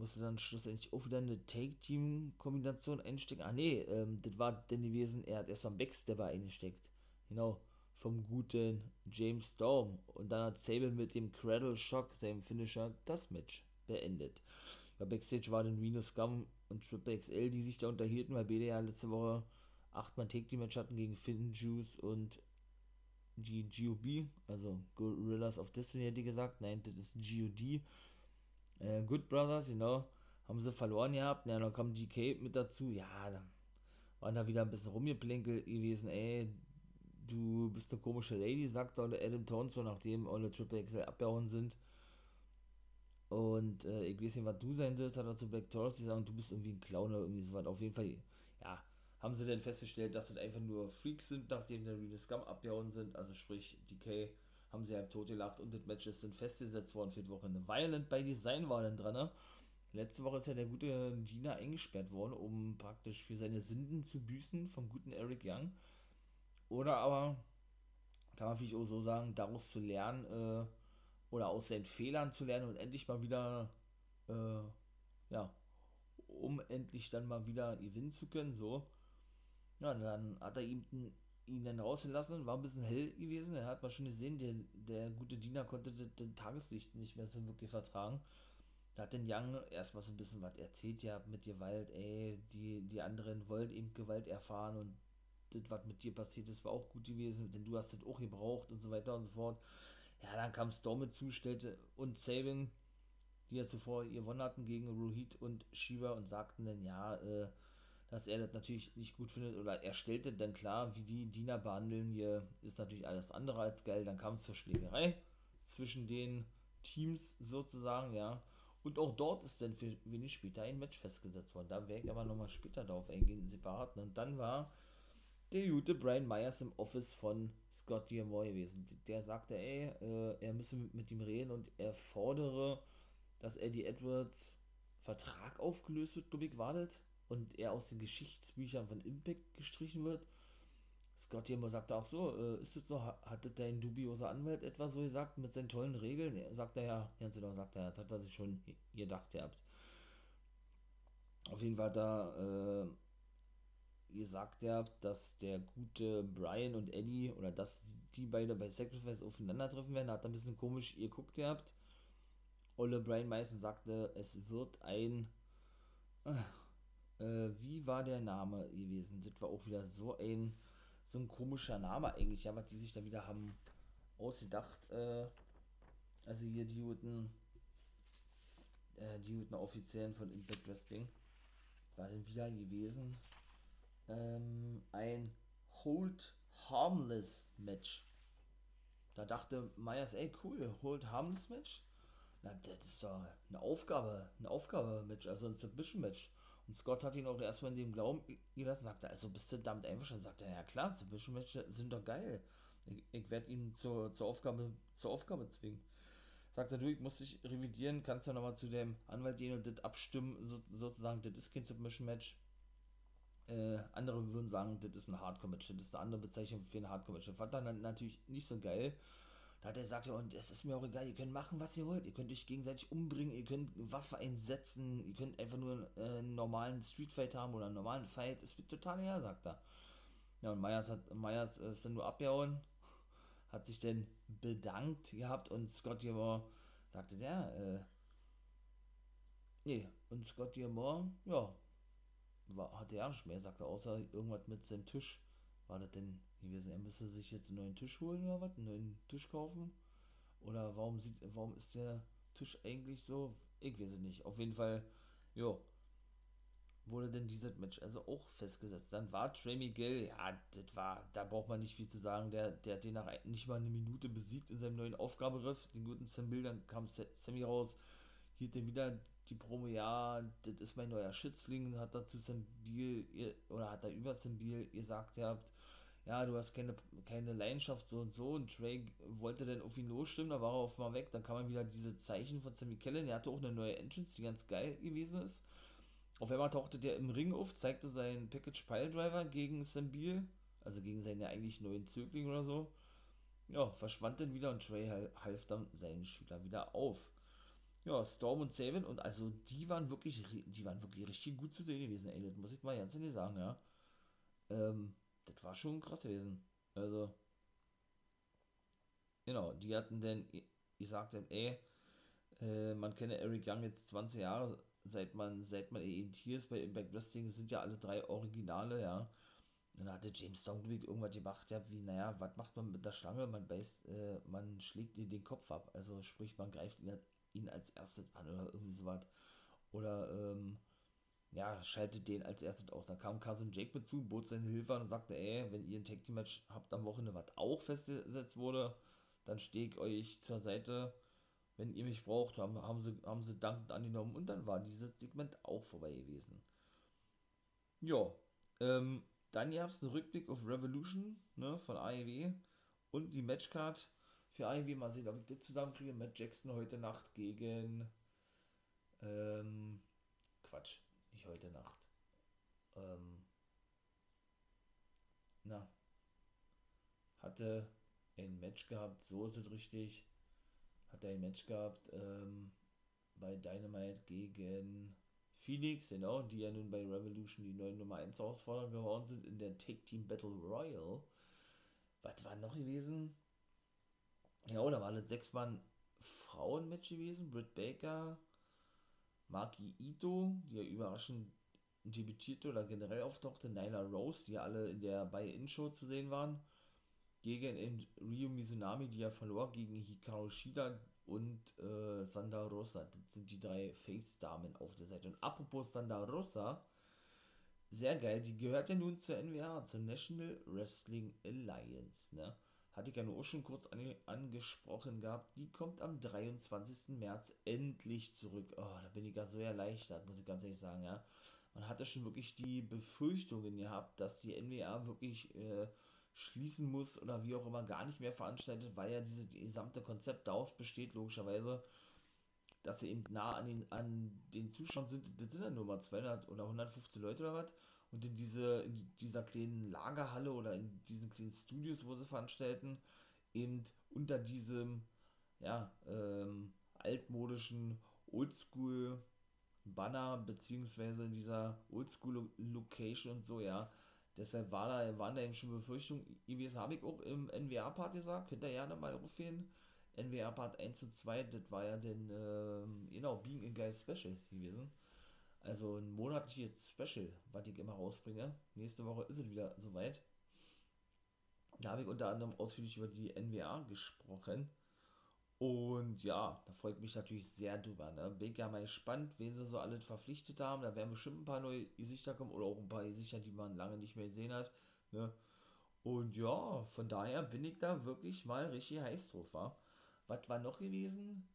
musste dann schlussendlich auch wieder eine Take-Team-Kombination einstecken. Ah, nee, ähm, das war denn gewesen, er hat erst mal Backstepper eingesteckt. Genau, vom guten James Storm. Und dann hat Sable mit dem Cradle Shock, seinem Finisher, das Match beendet. Ja, Backstage war dann Reno Scum und Triple XL, die sich da unterhielten, weil beide ja letzte Woche achtmal Take-Team-Match hatten gegen Finn Juice und die GOB, also Gorillas of Destiny hätte ich gesagt. Nein, das ist GOD. Äh, Good Brothers, you know, haben sie verloren gehabt. Ja, dann kam GK mit dazu. Ja, dann waren da wieder ein bisschen rumgeplinkelt gewesen. Ey, du bist eine komische Lady, sagt alle Adam Tones, so nachdem alle Triple XL abgehauen sind. Und äh, ich weiß nicht, was du sein sollst, hat er zu Black Taurus gesagt, du bist irgendwie ein Clown oder irgendwie sowas. Auf jeden Fall, ja, haben sie dann festgestellt, dass das einfach nur Freaks sind, nachdem der Real Scum abgehauen sind. Also sprich, DK haben sie halt tot gelacht und das Match ist dann festgesetzt worden für die Woche. Eine Violent by Design war dann dran. Ne? Letzte Woche ist ja der gute Gina eingesperrt worden, um praktisch für seine Sünden zu büßen vom guten Eric Young. Oder aber, kann man vielleicht auch so sagen, daraus zu lernen äh, oder aus seinen Fehlern zu lernen und endlich mal wieder, äh, ja, um endlich dann mal wieder gewinnen zu können. So, ja, dann hat er ihm ihn dann rausgelassen, war ein bisschen hell gewesen. Er hat mal schon gesehen, der, der gute Diener konnte das Tageslicht nicht mehr so wirklich vertragen. Da hat den Young erstmal so ein bisschen was erzählt, ja, mit Gewalt, ey, die, die anderen wollten eben Gewalt erfahren und das, was mit dir passiert ist, war auch gut gewesen, denn du hast das auch gebraucht und so weiter und so fort. Ja, dann kam Storm mit zustellte und Sabin, die ja zuvor gewonnen hatten gegen Rohit und Shiva und sagten dann, ja, äh, dass er das natürlich nicht gut findet oder er stellte dann klar, wie die Diener behandeln hier, ist natürlich alles andere als geil. Dann kam es zur Schlägerei zwischen den Teams sozusagen, ja. Und auch dort ist dann für wenig später ein Match festgesetzt worden. Da werde ich aber nochmal später darauf eingehen, separat. Und dann war der gute Brian Myers im Office von Scott D'Amore gewesen. Der sagte, ey, äh, er müsse mit, ihm reden und er fordere, dass Eddie Edwards Vertrag aufgelöst wird, glaube ich, war das und er aus den Geschichtsbüchern von Impact gestrichen wird Scott Gilmore sagte auch so, äh, ist es so, hatte dein dubioser Anwalt etwa so gesagt mit seinen tollen Regeln? Er sagt er ja, ganz genau sagt er, hat er sich schon gedacht gehabt. Auf jeden Fall da äh, gesagt habt, dass der gute Brian und Eddie oder dass die beide bei Sacrifice aufeinandertreffen werden, hat er ein bisschen komisch geguckt gehabt. Olle Brian Meißen sagte, es wird ein äh, wie war der Name gewesen? Das war auch wieder so ein so ein komischer Name eigentlich, ja, was die sich da wieder haben ausgedacht. Äh, also hier die guten, äh, die guten Offiziellen von Impact Wrestling. War denn wieder gewesen? Ähm, ein Hold Harmless Match. Da dachte Myers, ey cool, Hold Harmless Match. Na, das ist doch eine Aufgabe, eine Aufgabe-Match, also ein Submission-Match. Und Scott hat ihn auch erstmal in dem Glauben gelassen, sagte, also bist du damit einverstanden? Sagt er, ja klar, Submission-Matches sind doch geil. Ich, ich werde ihn zur, zur, Aufgabe, zur Aufgabe zwingen. Sagt er, du, ich muss dich revidieren, kannst ja nochmal zu dem Anwalt gehen und das abstimmen, so, sozusagen, das ist kein Submission-Match. Äh, andere würden sagen, das ist ein Hardcore-Match, das ist eine andere Bezeichnung für ein Hardcore-Match. Fand dann natürlich nicht so geil. Da hat er gesagt, ja, und es ist mir auch egal, ihr könnt machen, was ihr wollt. Ihr könnt euch gegenseitig umbringen, ihr könnt Waffe einsetzen, ihr könnt einfach nur äh, einen normalen Streetfight haben oder einen normalen Fight. Es wird total egal, sagt er. Ja, und Myers, hat, Myers ist dann nur abgehauen, hat sich dann bedankt gehabt und Scott Diamore sagte, ja, äh, nee, und Scott Diamore, ja, war, hatte ja nicht mehr, sagte, außer irgendwas mit seinem Tisch. War das denn gewesen. Er müsste sich jetzt einen neuen Tisch holen oder was? Einen neuen Tisch kaufen? Oder warum sieht, warum ist der Tisch eigentlich so? Ich weiß es nicht. Auf jeden Fall, jo, wurde denn dieses Match also auch festgesetzt. Dann war Trey Miguel, ja, das war, da braucht man nicht viel zu sagen. Der, der hat den nach nicht mal eine Minute besiegt in seinem neuen Aufgaberiff. Den guten Sam Bill, dann kam Sammy raus, hielt den wieder die Promo, ja, das ist mein neuer Schützling, hat dazu Sam Biel, oder hat er über Sam Biel gesagt, ihr habt, ja, du hast keine, keine Leidenschaft so und so und Trey wollte dann auf ihn losstimmen, da war er auf mal weg, dann kam man wieder diese Zeichen von Sammy Kellen, der hatte auch eine neue Entrance, die ganz geil gewesen ist. Auf einmal tauchte der im Ring auf, zeigte seinen Package Pile Driver gegen Sambil, also gegen seinen eigentlich neuen Zögling oder so. Ja, verschwand dann wieder und Trey half dann seinen Schüler wieder auf. Ja, Storm und Savin und also die waren wirklich, die waren wirklich richtig gut zu sehen gewesen, ey, das muss ich mal ganz ehrlich sagen, ja. Ähm, das war schon krass gewesen. Also, genau, die hatten denn, ich sagte, ey, äh, man kenne Eric Young jetzt 20 Jahre, seit man, seit man EMT ist bei Impact Wrestling, sind ja alle drei Originale, ja. Dann hatte James Dongwick irgendwas gemacht, ja, wie, naja, was macht man mit der Schlange? Man beißt, äh, man schlägt ihr den Kopf ab. Also sprich, man greift ihn, ihn als erstes an oder irgendwie sowas. Oder, ähm, ja, schaltet den als erstes aus. Dann kam Cousin Jake mit zu, bot seine Hilfe an und sagte, ey, wenn ihr ein Tag Team Match habt am Wochenende, was auch festgesetzt wurde, dann stehe ich euch zur Seite. Wenn ihr mich braucht, haben, haben, sie, haben sie dankend angenommen und dann war dieses Segment auch vorbei gewesen. Ja, ähm, dann gab es einen Rückblick auf Revolution ne, von AEW und die Matchcard für AEW. Mal sehen, ob ich das zusammenkriege. Matt Jackson heute Nacht gegen. Ähm, Quatsch nicht heute Nacht. Ähm, na, hatte ein Match gehabt, so ist es richtig. Hatte ein Match gehabt ähm, bei Dynamite gegen Phoenix, genau, die ja nun bei Revolution die neuen Nummer 1 Herausforderer geworden sind in der Tag Team Battle Royal. Was war noch gewesen? Ja, da war das sechs Mann Frauen-Match gewesen. Britt Baker, Maki Ito, die ja überraschend debütierte oder generell auftauchte, Nyla Rose, die ja alle in der Buy-In-Show zu sehen waren, gegen Ryu Mizunami, die ja verlor gegen Hikaru Shida und äh, Sanda Rosa. Das sind die drei Face-Damen auf der Seite. Und apropos Sanda Rosa, sehr geil, die gehört ja nun zur NWA, zur National Wrestling Alliance, ne? Hatte ich ja nur schon kurz ange angesprochen gehabt, die kommt am 23. März endlich zurück. Oh, da bin ich ganz so erleichtert, muss ich ganz ehrlich sagen, ja. Man hatte schon wirklich die Befürchtungen gehabt, dass die NWA wirklich äh, schließen muss oder wie auch immer gar nicht mehr veranstaltet, weil ja dieses gesamte Konzept daraus besteht, logischerweise, dass sie eben nah an den, an den Zuschauern sind. Das sind ja nur mal 200 oder 115 Leute oder was. Und in, diese, in dieser kleinen Lagerhalle oder in diesen kleinen Studios, wo sie veranstalten, eben unter diesem, ja, ähm, altmodischen Oldschool Banner, beziehungsweise in dieser Oldschool Location und so, ja. Deshalb war da, waren da eben schon Befürchtungen. Gewesen habe ich auch im NWA-Part gesagt, könnt ihr gerne mal rufen. NWA-Part 1 und 2, das war ja den, ähm, genau, Being a Guy Special gewesen. Also ein monatliches Special, was ich immer rausbringe. Nächste Woche ist es wieder soweit. Da habe ich unter anderem ausführlich über die NWA gesprochen. Und ja, da freut mich natürlich sehr drüber. Ne? Bin ja mal gespannt, wen sie so alles verpflichtet haben. Da werden bestimmt ein paar neue Gesichter kommen oder auch ein paar Gesichter, die man lange nicht mehr gesehen hat. Ne? Und ja, von daher bin ich da wirklich mal richtig heiß drauf. Wa? Was war noch gewesen?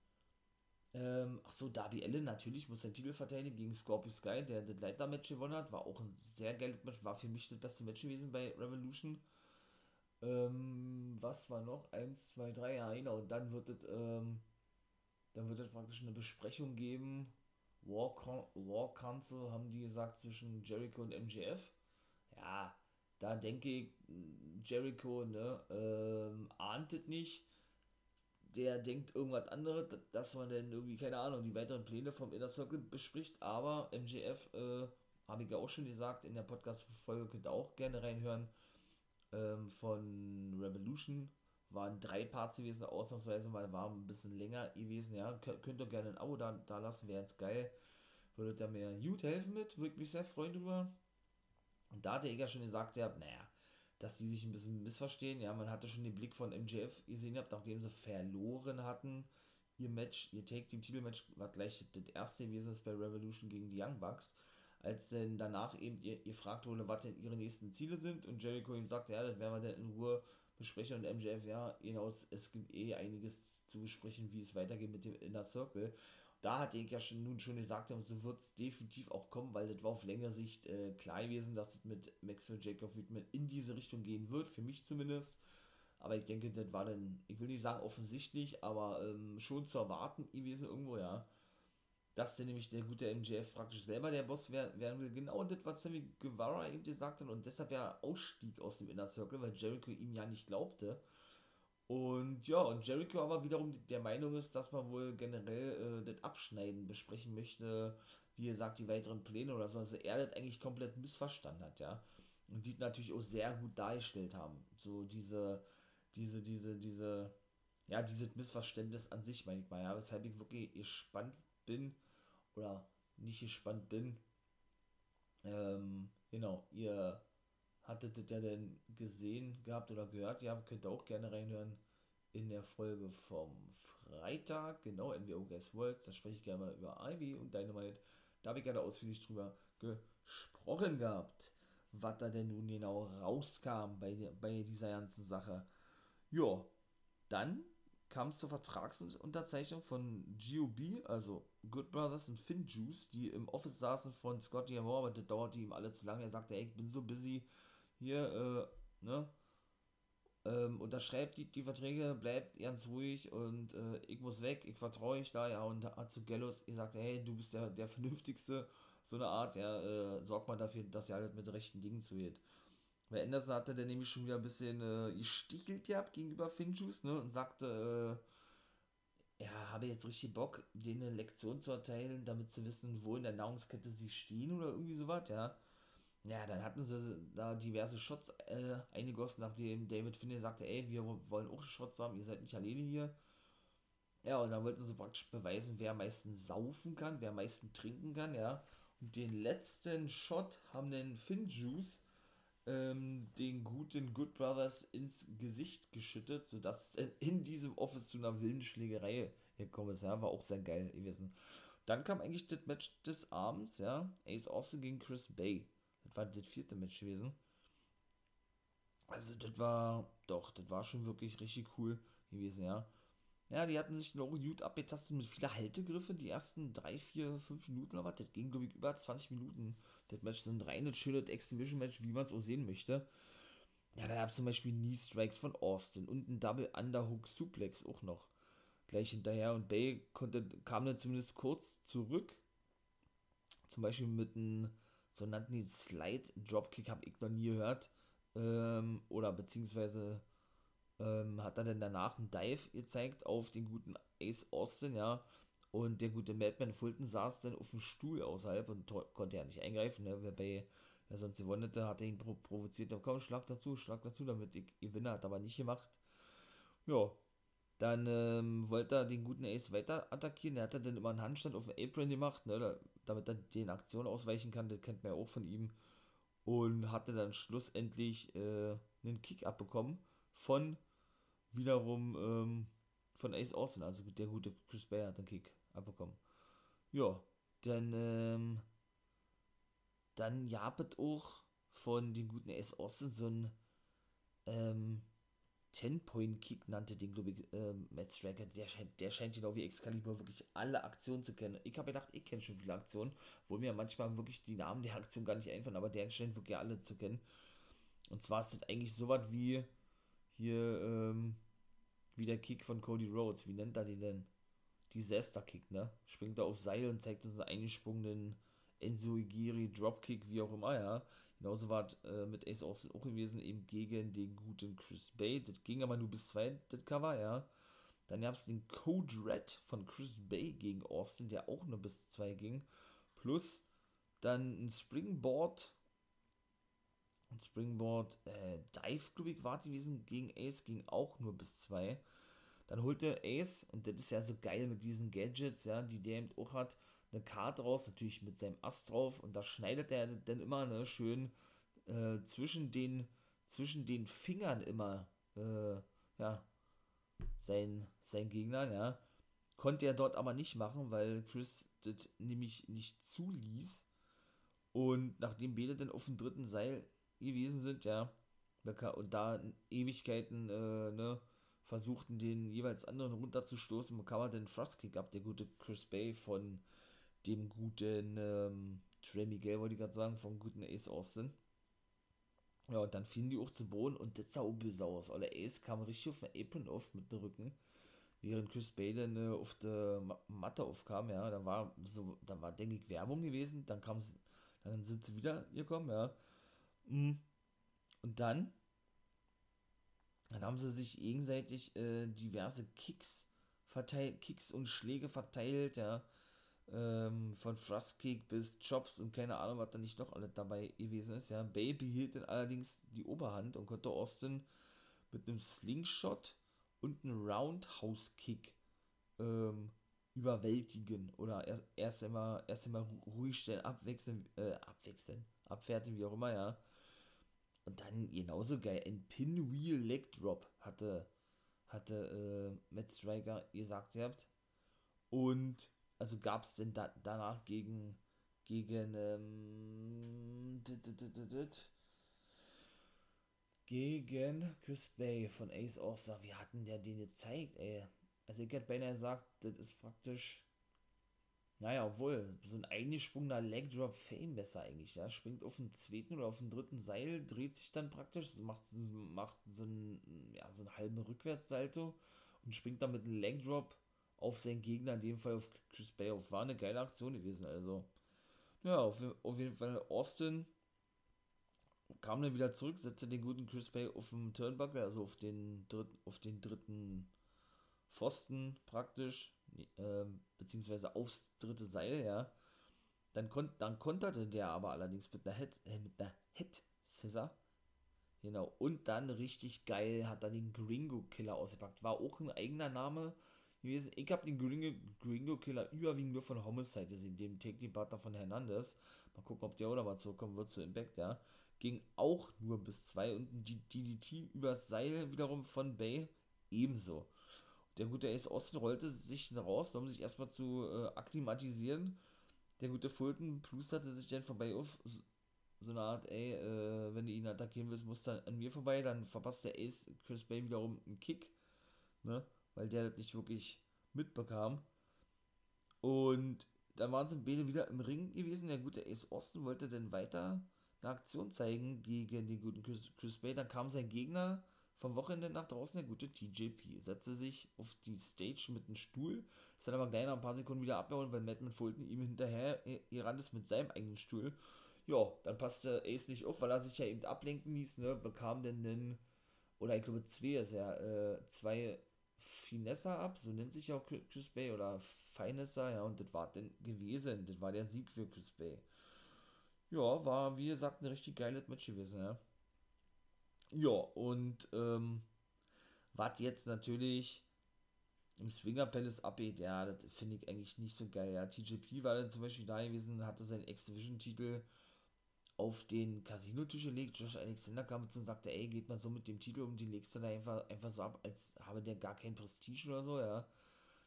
Ähm, ach so, Darby Allen natürlich muss den Titel verteidigen gegen Scorpio Sky, der das Leiter-Match gewonnen hat. War auch ein sehr geiles Match. War für mich das beste Match gewesen bei Revolution. Ähm, was war noch? Eins, zwei, drei, ja, genau. Und dann wird es, ähm, dann wird es praktisch eine Besprechung geben. War, Con War Council haben die gesagt zwischen Jericho und MJF. Ja, da denke ich, Jericho, ne, ähm, ahnt es nicht. Der denkt irgendwas anderes, dass man dann irgendwie, keine Ahnung, die weiteren Pläne vom Inner Circle bespricht. Aber MJF, äh, habe ich ja auch schon gesagt, in der Podcast-Folge könnt ihr auch gerne reinhören ähm, von Revolution. Waren drei Parts gewesen, ausnahmsweise mal war ein bisschen länger gewesen. Ja, Kön könnt ihr gerne ein Abo da, da lassen, wäre jetzt geil. Würdet ihr mir gut helfen mit, würde mich sehr freuen drüber. Und da hatte ich ja schon gesagt, ja, naja, dass die sich ein bisschen missverstehen. Ja, man hatte schon den Blick von MJF gesehen, nachdem sie verloren hatten. Ihr Match, ihr Take-Team-Titelmatch war gleich das erste gewesen ist bei Revolution gegen die Young Bucks als dann danach eben ihr, ihr fragt wurde, was denn ihre nächsten Ziele sind und Jericho ihm sagt, ja, das werden wir dann in Ruhe besprechen und MJF, ja, hinaus, es gibt eh einiges zu besprechen, wie es weitergeht mit dem Inner Circle. Da hatte ich ja schon nun schon gesagt, so wird es definitiv auch kommen, weil das war auf längere Sicht äh, klar gewesen, dass es mit Maxwell Jacob Whitman in diese Richtung gehen wird, für mich zumindest. Aber ich denke, das war dann, ich will nicht sagen offensichtlich, aber ähm, schon zu erwarten gewesen irgendwo, ja dass der nämlich der gute MJF praktisch selber der Boss werden will. Genau das, was Sammy Guevara eben gesagt hat und deshalb ja ausstieg aus dem Inner Circle, weil Jericho ihm ja nicht glaubte. Und ja, und Jericho aber wiederum der Meinung ist, dass man wohl generell äh, das Abschneiden besprechen möchte, wie er sagt, die weiteren Pläne oder so. Also er das eigentlich komplett missverstanden hat, ja. Und die natürlich auch sehr gut dargestellt haben. So diese, diese, diese, diese, ja, dieses Missverständnis an sich, meine ich mal, ja. Weshalb ich wirklich gespannt bin, oder nicht gespannt bin. Ähm, genau, ihr hattet ja denn gesehen gehabt oder gehört. Ihr könnt auch gerne reinhören in der Folge vom Freitag, genau, NWO Guess World. Da spreche ich gerne mal über Ivy und Dynamite. Da habe ich gerade ausführlich drüber gesprochen gehabt, was da denn nun genau rauskam bei, bei dieser ganzen Sache. Ja, dann kam es zur Vertragsunterzeichnung von GOB, also Good Brothers und Finn Juice, die im Office saßen von Scotty Moore, aber das dauerte ihm alle zu lange. Er sagte, ey, ich bin so busy hier, äh, ne? Ähm, unterschreibt die, die Verträge, bleibt ganz ruhig und äh, ich muss weg, ich vertraue euch da, ja, und hat zu Gallows gesagt, hey, du bist der, der Vernünftigste, so eine Art, ja, äh, sorgt mal dafür, dass ihr halt mit rechten Dingen zugeht. Weil Anderson hatte dann nämlich schon wieder ein bisschen äh, gestichelt gehabt gegenüber Finjuice, ne? Und sagte, äh, ja, habe jetzt richtig Bock, denen eine Lektion zu erteilen, damit sie wissen, wo in der Nahrungskette sie stehen oder irgendwie sowas, ja. Ja, dann hatten sie da diverse Shots äh, eingegossen, nachdem David Finney sagte, ey, wir wollen auch Shots haben, ihr seid nicht alleine hier. Ja, und dann wollten sie praktisch beweisen, wer am meisten saufen kann, wer am meisten trinken kann, ja. Und den letzten Shot haben den Finjuice ähm, den guten Good Brothers ins Gesicht geschüttet, sodass in diesem Office zu einer wilden Schlägerei gekommen ist. Ja, war auch sehr geil gewesen. Dann kam eigentlich das Match des Abends, ja. Ace Austin gegen Chris Bay. War das vierte Match gewesen. Also, das war, doch, das war schon wirklich richtig cool gewesen, ja. Ja, die hatten sich noch gut abgetastet mit vielen Haltegriffen. Die ersten 3, 4, 5 Minuten was. Das ging, glaube ich, über 20 Minuten. Das Match ist ein reines, schönes Exhibition-Match, wie man es auch sehen möchte. Ja, da gab es zum Beispiel Knee Strikes von Austin und ein Double Underhook Suplex auch noch gleich hinterher. Und Bay konnte, kam dann zumindest kurz zurück. Zum Beispiel mit einem so nannten die Slide Dropkick, habe ich noch nie gehört. Ähm, oder beziehungsweise ähm, hat er dann danach einen Dive gezeigt auf den guten Ace Austin, ja. Und der gute Madman Fulton saß dann auf dem Stuhl außerhalb und konnte ja nicht eingreifen, ne? Wobei er sonst gewonnen hätte, hat er ihn provoziert, komm, schlag dazu, schlag dazu, damit ich gewinne, hat aber nicht gemacht. Ja, dann ähm, wollte er den guten Ace weiter attackieren. Er hat dann immer einen Handstand auf den Apron gemacht, ne, damit er den Aktionen ausweichen kann. Das kennt man ja auch von ihm. Und hatte dann schlussendlich äh, einen Kick abbekommen von wiederum ähm, von Ace Austin. Also der gute Chris Bay hat einen Kick abbekommen. Ja, dann ähm, dann es auch von dem guten Ace Austin so ein ähm, Ten-Point-Kick nannte den, glaube ich, äh, Matt Striker. Der scheint, der scheint genau wie Excalibur wirklich alle Aktionen zu kennen. Ich habe gedacht, ich kenne schon viele Aktionen, wo mir manchmal wirklich die Namen der Aktion gar nicht einfallen, aber der scheint wirklich alle zu kennen. Und zwar ist das eigentlich so was wie hier, ähm, wie der Kick von Cody Rhodes. Wie nennt er den denn? Disaster-Kick, ne? Springt er auf Seil und zeigt uns einen eingesprungenen Enzo Igiri Dropkick, wie auch immer, ja. Genauso war es äh, mit Ace Austin auch gewesen, eben gegen den guten Chris Bay. Das ging aber nur bis zwei, das Cover, ja. Dann gab es den Code Red von Chris Bay gegen Austin, der auch nur bis zwei ging. Plus dann ein Springboard. Ein Springboard äh, Dive, glaube ich, war gewesen gegen Ace, ging auch nur bis zwei. Dann holte Ace, und das ist ja so geil mit diesen Gadgets, ja, die der eben auch hat, eine Karte raus, natürlich mit seinem Ast drauf und da schneidet er dann immer ne, schön äh, zwischen den zwischen den Fingern immer äh, ja sein sein Gegner, ja. Konnte er dort aber nicht machen, weil Chris das nämlich nicht zuließ. Und nachdem beide dann auf dem dritten Seil gewesen sind, ja, und da Ewigkeiten äh, ne, versuchten, den jeweils anderen runterzustoßen, bekam er den Thrust ab, der gute Chris Bay von dem guten ähm, Trey Miguel, wollte ich gerade sagen, vom guten Ace Austin. Ja, und dann fielen die auch zu Boden und das sah böse aus. Oder Ace kam richtig auf den Apron auf mit dem Rücken, während Chris Bay dann äh, auf der Matte aufkam, ja, da war so, da war, denke ich, Werbung gewesen, dann kam dann sind sie wieder gekommen, ja. Mm. Und dann, dann haben sie sich gegenseitig äh, diverse Kicks verteilt, Kicks und Schläge verteilt, ja ähm, von Frostkick bis Chops und keine Ahnung, was da nicht noch alles dabei gewesen ist. Ja, Baby hielt dann allerdings die Oberhand und konnte Austin mit einem Slingshot und einem Roundhouse-Kick ähm, überwältigen oder erst, erst einmal erst einmal ruhig stellen, abwechseln, äh, abwechseln, abfertigen, wie auch immer, ja. Und dann genauso geil, ein Pinwheel Leg Drop hatte, hatte äh, Matt Striker gesagt, ihr habt. Und also gab es denn da, danach gegen, gegen, ähm, gegen Chris Bay von Ace Austin. Wie hatten der den gezeigt, ey? Also ich hätte beinahe gesagt, das ist praktisch, naja, obwohl, so ein eingesprungener Leg Drop Fame besser eigentlich, ja. Springt auf den zweiten oder auf den dritten Seil, dreht sich dann praktisch, macht, macht so einen, ja, so einen halben Rückwärtssalto und springt dann mit einem Leg Drop auf seinen Gegner, in dem Fall auf Chris Bay auf. War eine geile Aktion gewesen, also. Ja, auf, auf jeden Fall Austin kam dann wieder zurück, setzte den guten Chris Bay auf dem Turnbuckle, also auf den, dritten, auf den dritten Pfosten praktisch, äh, beziehungsweise aufs dritte Seil, ja. Dann, kon dann konterte der aber allerdings mit einer Head, äh, mit einer Head Scissor. Genau. Und dann richtig geil hat er den Gringo Killer ausgepackt. War auch ein eigener Name gewesen. Ich habe den Gringo, Gringo Killer überwiegend nur von Homicide gesehen, dem Team Partner von Hernandez. Mal gucken, ob der oder mal zurückkommen wird zu Impact, ja. Ging auch nur bis zwei und die DDT übers Seil wiederum von Bay ebenso. Der gute Ace Austin rollte sich raus, um sich erstmal zu äh, akklimatisieren. Der gute Fulton plusterte sich dann vorbei auf so eine Art, ey, äh, wenn du ihn attackieren willst, musst du an mir vorbei, dann verpasst der Ace Chris Bay wiederum einen Kick, ne? Weil der das nicht wirklich mitbekam. Und dann waren sie beide wieder im Ring gewesen. Der gute Ace Austin wollte dann weiter eine Aktion zeigen gegen den guten Chris, Chris Bay. Dann kam sein Gegner vom Wochenende nach draußen, der gute TJP. Setzte sich auf die Stage mit einem Stuhl. Ist dann aber gleich nach ein paar Sekunden wieder abgehauen, weil Madman Fulton ihm hinterher gerannt ist mit seinem eigenen Stuhl. Ja, dann passte Ace nicht auf, weil er sich ja eben ablenken ließ, ne? Bekam denn den, oder ich glaube zwei ist ja, äh, zwei Finessa ab, so nennt sich ja auch Chris Bay, oder Finessa, ja, und das war dann gewesen, das war der Sieg für Chris Bay. Ja, war, wie gesagt, ein richtig geiles Match gewesen, ja. Ja, und, ähm, was jetzt natürlich im Swinger Palace abgeht, ja, das finde ich eigentlich nicht so geil. Ja, TJP war dann zum Beispiel da gewesen, hatte seinen X-Division-Titel auf den Casino-Tisch gelegt. Josh Alexander kam zu und sagte, ey, geht mal so mit dem Titel um, die legst du da einfach, einfach so ab, als habe der gar kein Prestige oder so, ja.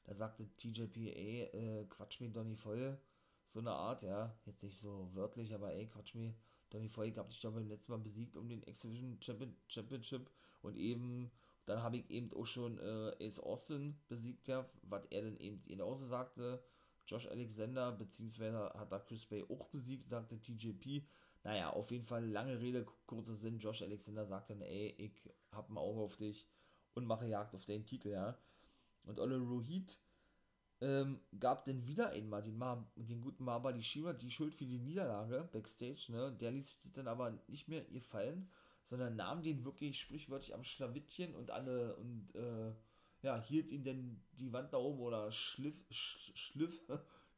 Da sagte TJP, ey, äh, quatsch mir Donny voll. So eine Art, ja. Jetzt nicht so wörtlich, aber ey, quatsch mir Donny voll. Ich habe dich doch beim letzten Mal besiegt um den X-Division Championship und eben dann habe ich eben auch schon äh, Ace Austin besiegt, ja, was er dann eben genauso sagte. Josh Alexander, beziehungsweise hat da Chris Bay auch besiegt, sagte TJP. Naja, auf jeden Fall lange Rede, kurzer Sinn. Josh Alexander sagte dann, ey, ich hab ein Auge auf dich und mache Jagd auf deinen Titel, ja. Und Ole Rohit ähm, gab dann wieder einmal den, Ma den guten Mabali Shira die Schuld für die Niederlage backstage, ne. Der ließ sich dann aber nicht mehr ihr fallen sondern nahm den wirklich sprichwörtlich am Schlawittchen und alle und äh, ja, hielt ihn denn die Wand da oben oder schliff, sch, schliff,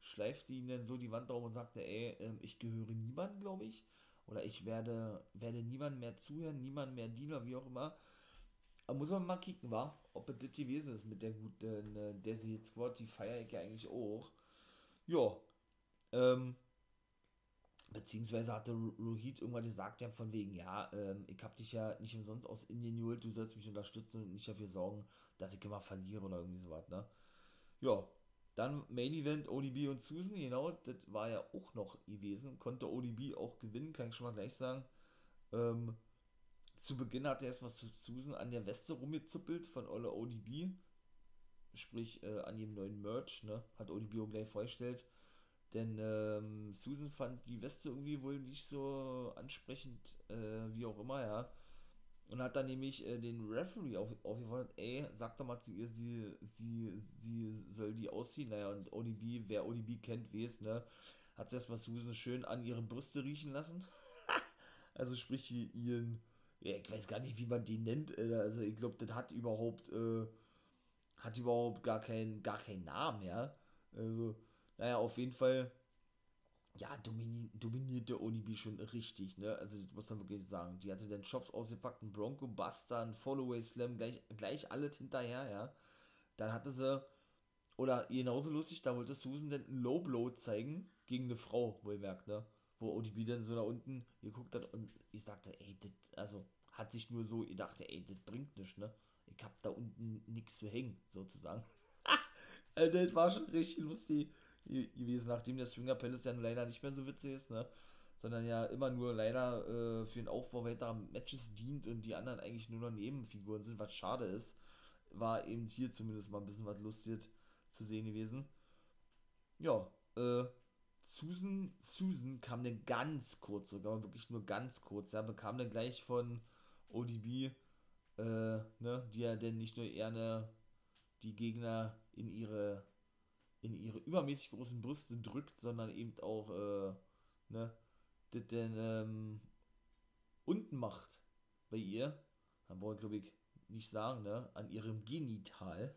schleifte ihn dann so die Wand oben und sagte, ey, äh, ich gehöre niemandem, glaube ich. Oder ich werde, werde niemand mehr zuhören, niemand mehr dienen, wie auch immer. Aber muss man mal kicken, wa? Ob es das gewesen ist mit der guten äh, Desi Squad, die feiere ich ja eigentlich auch. Ja, ähm, beziehungsweise hatte Rohit irgendwann gesagt, ja, von wegen, ja, ähm, ich hab dich ja nicht umsonst aus Indien geholt, du sollst mich unterstützen und nicht dafür sorgen, dass ich immer verliere oder irgendwie sowas, ne? Ja, dann Main Event ODB und Susan, genau, das war ja auch noch gewesen, konnte ODB auch gewinnen, kann ich schon mal gleich sagen. Ähm, zu Beginn hat er erstmal Susan an der Weste rumgezuppelt von Olle ODB, sprich äh, an jedem neuen Merch, ne? Hat ODB auch gleich vorgestellt denn ähm, Susan fand die Weste irgendwie wohl nicht so ansprechend, äh, wie auch immer, ja. Und hat dann nämlich äh, den Referee auf, aufgefordert, ey, sag doch mal zu ihr, sie, sie, sie soll die ausziehen. Naja, und ODB, wer ODB kennt, weiß, ne, hat sie erstmal Susan schön an ihre Brüste riechen lassen. also sprich ihren, ja, ich weiß gar nicht, wie man die nennt, also ich glaube, das hat überhaupt, äh, hat überhaupt gar keinen, gar keinen Namen, ja. Also, naja, auf jeden Fall, ja, domini dominierte Onibi schon richtig, ne? Also, ich muss dann wirklich sagen, die hatte dann Shops ausgepackt, einen Bronco Buster, einen Followaway Slam, gleich, gleich alles hinterher, ja. Dann hatte sie, oder genauso lustig, da wollte Susan dann einen Low Blow zeigen gegen eine Frau, wohlmerkt, ne? Wo ODB dann so da unten geguckt hat und ich sagte, ey, das, also, hat sich nur so, ich dachte, ey, das bringt nichts, ne? Ich hab da unten nichts zu hängen, sozusagen. also, das war schon richtig lustig gewesen, nachdem der Swinger Palace ja leider nicht mehr so witzig ist, ne? Sondern ja immer nur leider äh, für den Aufbau weiterer Matches dient und die anderen eigentlich nur noch Nebenfiguren sind, was schade ist. War eben hier zumindest mal ein bisschen was lustig zu sehen gewesen. Ja, äh, Susan, Susan kam dann ganz kurz aber wirklich nur ganz kurz, ja, bekam dann gleich von ODB, äh, ne, die ja denn nicht nur eher die Gegner in ihre in ihre übermäßig großen Brüste drückt, sondern eben auch, äh, ne, das denn ähm, unten macht bei ihr. Dann brauche ich, glaube ich, nicht sagen, ne, an ihrem Genital.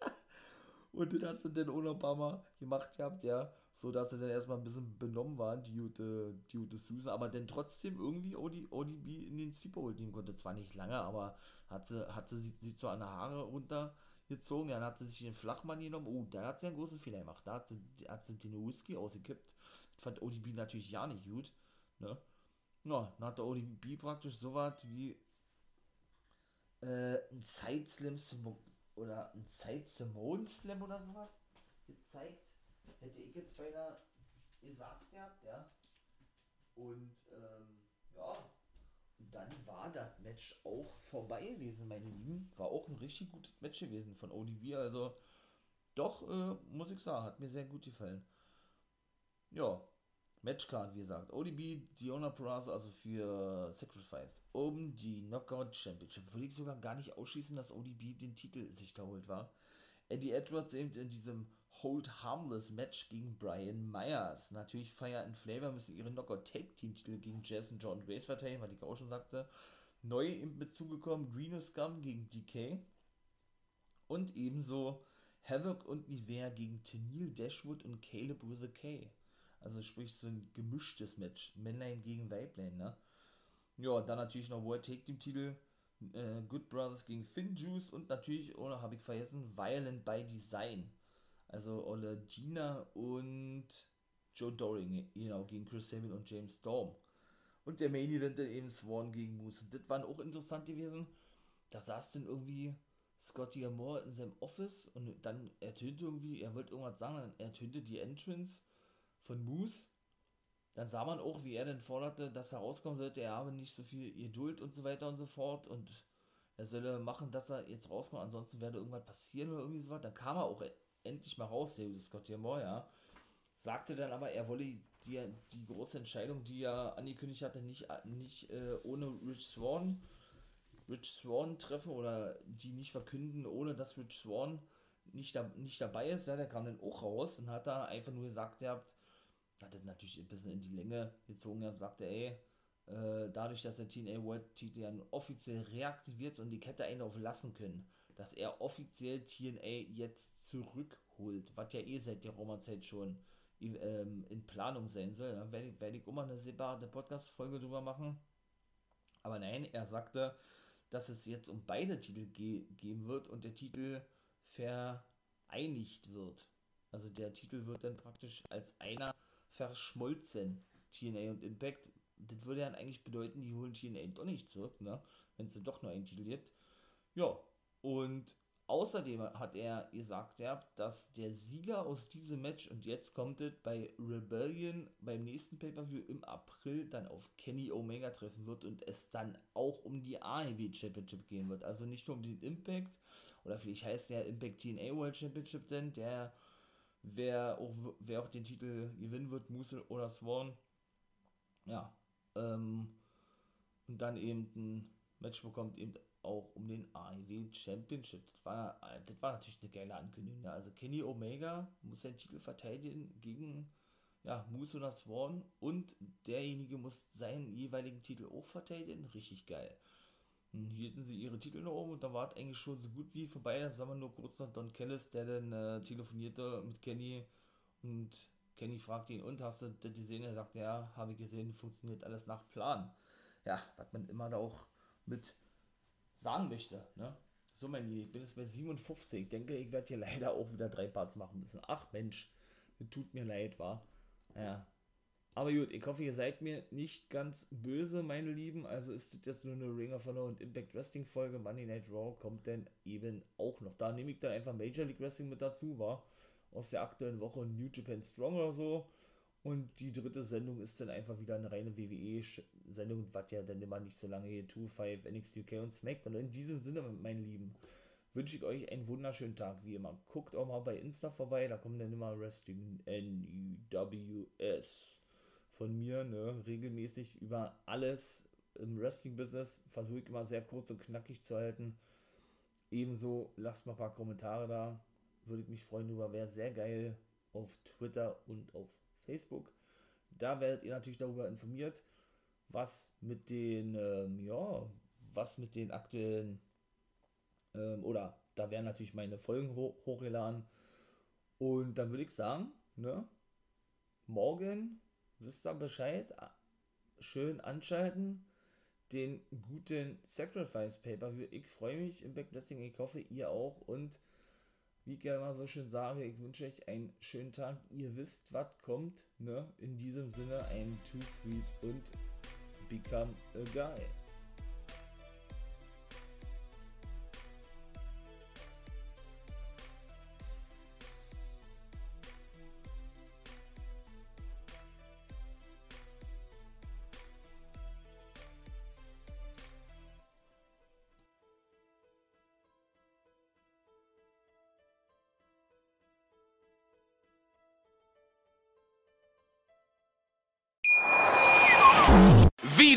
Und das hat sie dann ohne Mal gemacht gehabt, ja. So dass sie dann erstmal ein bisschen benommen waren, die gute, die gute Susan, aber dann trotzdem irgendwie OD, ODB in den Sleeper nehmen konnte. Zwar nicht lange, aber hat sie, hat sie, sie zwar an der Haare runter gezogen, dann hat sie sich den Flachmann genommen. Oh, da hat sie einen großen Fehler gemacht. Da hat sie, hat sie den Whisky ausgekippt. Fand ODB natürlich ja nicht gut. Ne? Ja, dann hat der ODB praktisch so was wie äh, ein Side Slam oder ein Side Simone Slam oder sowas gezeigt. Hätte ich jetzt beinahe gesagt gehabt, ja. Und ähm, ja, dann war das Match auch vorbei gewesen, meine Lieben. War auch ein richtig gutes Match gewesen von ODB. Also, doch, äh, muss ich sagen, hat mir sehr gut gefallen. Ja, Matchcard, wie gesagt. ODB, Diona Peraza, also für Sacrifice. Um die Knockout Championship. Würde ich sogar gar nicht ausschließen, dass ODB den Titel sich geholt war. Eddie Edwards eben in diesem Hold Harmless Match gegen Brian Myers. Natürlich Fire and Flavor müssen ihre Knockout Take Team Titel gegen Jason John Grace verteidigen, was ich auch schon sagte. Neu im Bezug gekommen Green Scum gegen DK. Und ebenso Havoc und Nivea gegen Tennille Dashwood und Caleb with a K. Also sprich so ein gemischtes Match. Männlein gegen Weiblein, ne? Ja, dann natürlich noch World Take Team Titel. Äh, Good Brothers gegen Finn Juice und natürlich, ohne habe ich vergessen, Violent by Design. Also Olle Gina und Joe Doring, genau, gegen Chris Sabin und James Storm. Und der Main Event dann eben Swan gegen Moose. Das waren auch interessant gewesen. Da saß dann irgendwie Scotty Amore in seinem Office und dann ertönte irgendwie, er wollte irgendwas sagen, dann ertönte die Entrance von Moose. Dann sah man auch, wie er dann forderte, dass er rauskommen sollte, er habe nicht so viel Geduld und so weiter und so fort und er solle machen, dass er jetzt rauskommt, ansonsten werde irgendwas passieren oder irgendwie sowas. Dann kam er auch endlich mal raus, der Scotty Amore, ja. Sagte dann aber, er wolle die, die große Entscheidung, die er angekündigt hatte, nicht, nicht äh, ohne Rich Swan Rich Swan treffen oder die nicht verkünden, ohne dass Rich Swan nicht, da, nicht dabei ist. Ja, der kam dann auch raus und hat da einfach nur gesagt, ihr habt, hat das natürlich ein bisschen in die Länge gezogen und sagte, ey, äh, dadurch, dass der TNA World Titel offiziell reaktiviert und die Kette einen auf lassen können, dass er offiziell TNA jetzt zurückholt, was ja eh seit der Roma-Zeit schon ähm, in Planung sein soll. Da werde ich, werd ich immer eine separate Podcast-Folge drüber machen. Aber nein, er sagte, dass es jetzt um beide Titel ge geben wird und der Titel vereinigt wird. Also der Titel wird dann praktisch als einer verschmolzen. TNA und Impact. Das würde dann eigentlich bedeuten, die holen TNA doch nicht zurück, ne? Wenn es dann doch nur einen Titel gibt. Ja, und Außerdem hat er gesagt, ja, dass der Sieger aus diesem Match, und jetzt kommt es bei Rebellion beim nächsten Pay-Per-View im April dann auf Kenny Omega treffen wird und es dann auch um die AEW Championship gehen wird. Also nicht nur um den Impact, oder vielleicht heißt der Impact TNA World Championship denn, der, wer auch, wer auch den Titel gewinnen wird, Moose oder Swan. Ja, ähm, und dann eben ein Match bekommt eben auch um den AEW Championship. Das war, das war natürlich eine geile Ankündigung. Also Kenny Omega muss seinen Titel verteidigen gegen ja, Moose oder Swan und derjenige muss seinen jeweiligen Titel auch verteidigen. Richtig geil. Dann hielten sie ihre Titel noch oben und da war es eigentlich schon so gut wie vorbei. Da sah man nur kurz noch Don Kellis, der dann äh, telefonierte mit Kenny und Kenny fragte ihn, und hast du das gesehen? Er sagte, ja, habe ich gesehen, funktioniert alles nach Plan. Ja, was man immer da auch mit sagen möchte. Ne? So, mein Lieben, ich bin jetzt bei 57. Ich denke, ich werde hier leider auch wieder drei Parts machen müssen. Ach Mensch, tut mir leid, war. Ja. Aber gut, ich hoffe, ihr seid mir nicht ganz böse, meine Lieben. Also ist das jetzt nur eine Ring of Honor und Impact Wrestling Folge. Monday Night Raw kommt dann eben auch noch. Da nehme ich dann einfach Major League Wrestling mit dazu, war. Aus der aktuellen Woche New Japan Strong oder so. Und die dritte Sendung ist dann einfach wieder eine reine WWE-Sendung, was ja dann immer nicht so lange hier 2, 5, NXT UK und SmackDown. In diesem Sinne, meine Lieben, wünsche ich euch einen wunderschönen Tag, wie immer. Guckt auch mal bei Insta vorbei, da kommen dann immer Wrestling NUWS von mir, ne, regelmäßig über alles im Wrestling-Business. Versuche ich immer sehr kurz und knackig zu halten. Ebenso lasst mal ein paar Kommentare da. Würde ich mich freuen über, wäre sehr geil auf Twitter und auf Facebook. Da werdet ihr natürlich darüber informiert, was mit den, ähm, ja, was mit den aktuellen, ähm, oder da werden natürlich meine Folgen ho hochgeladen. Und dann würde ich sagen, ne, morgen wisst ihr Bescheid, schön anschalten, den guten Sacrifice Paper. Ich freue mich im Backlessing, ich hoffe ihr auch und wie ich ja immer so schön sage, ich wünsche euch einen schönen Tag. Ihr wisst, was kommt. Ne? In diesem Sinne, ein Too Sweet und Become a Guy.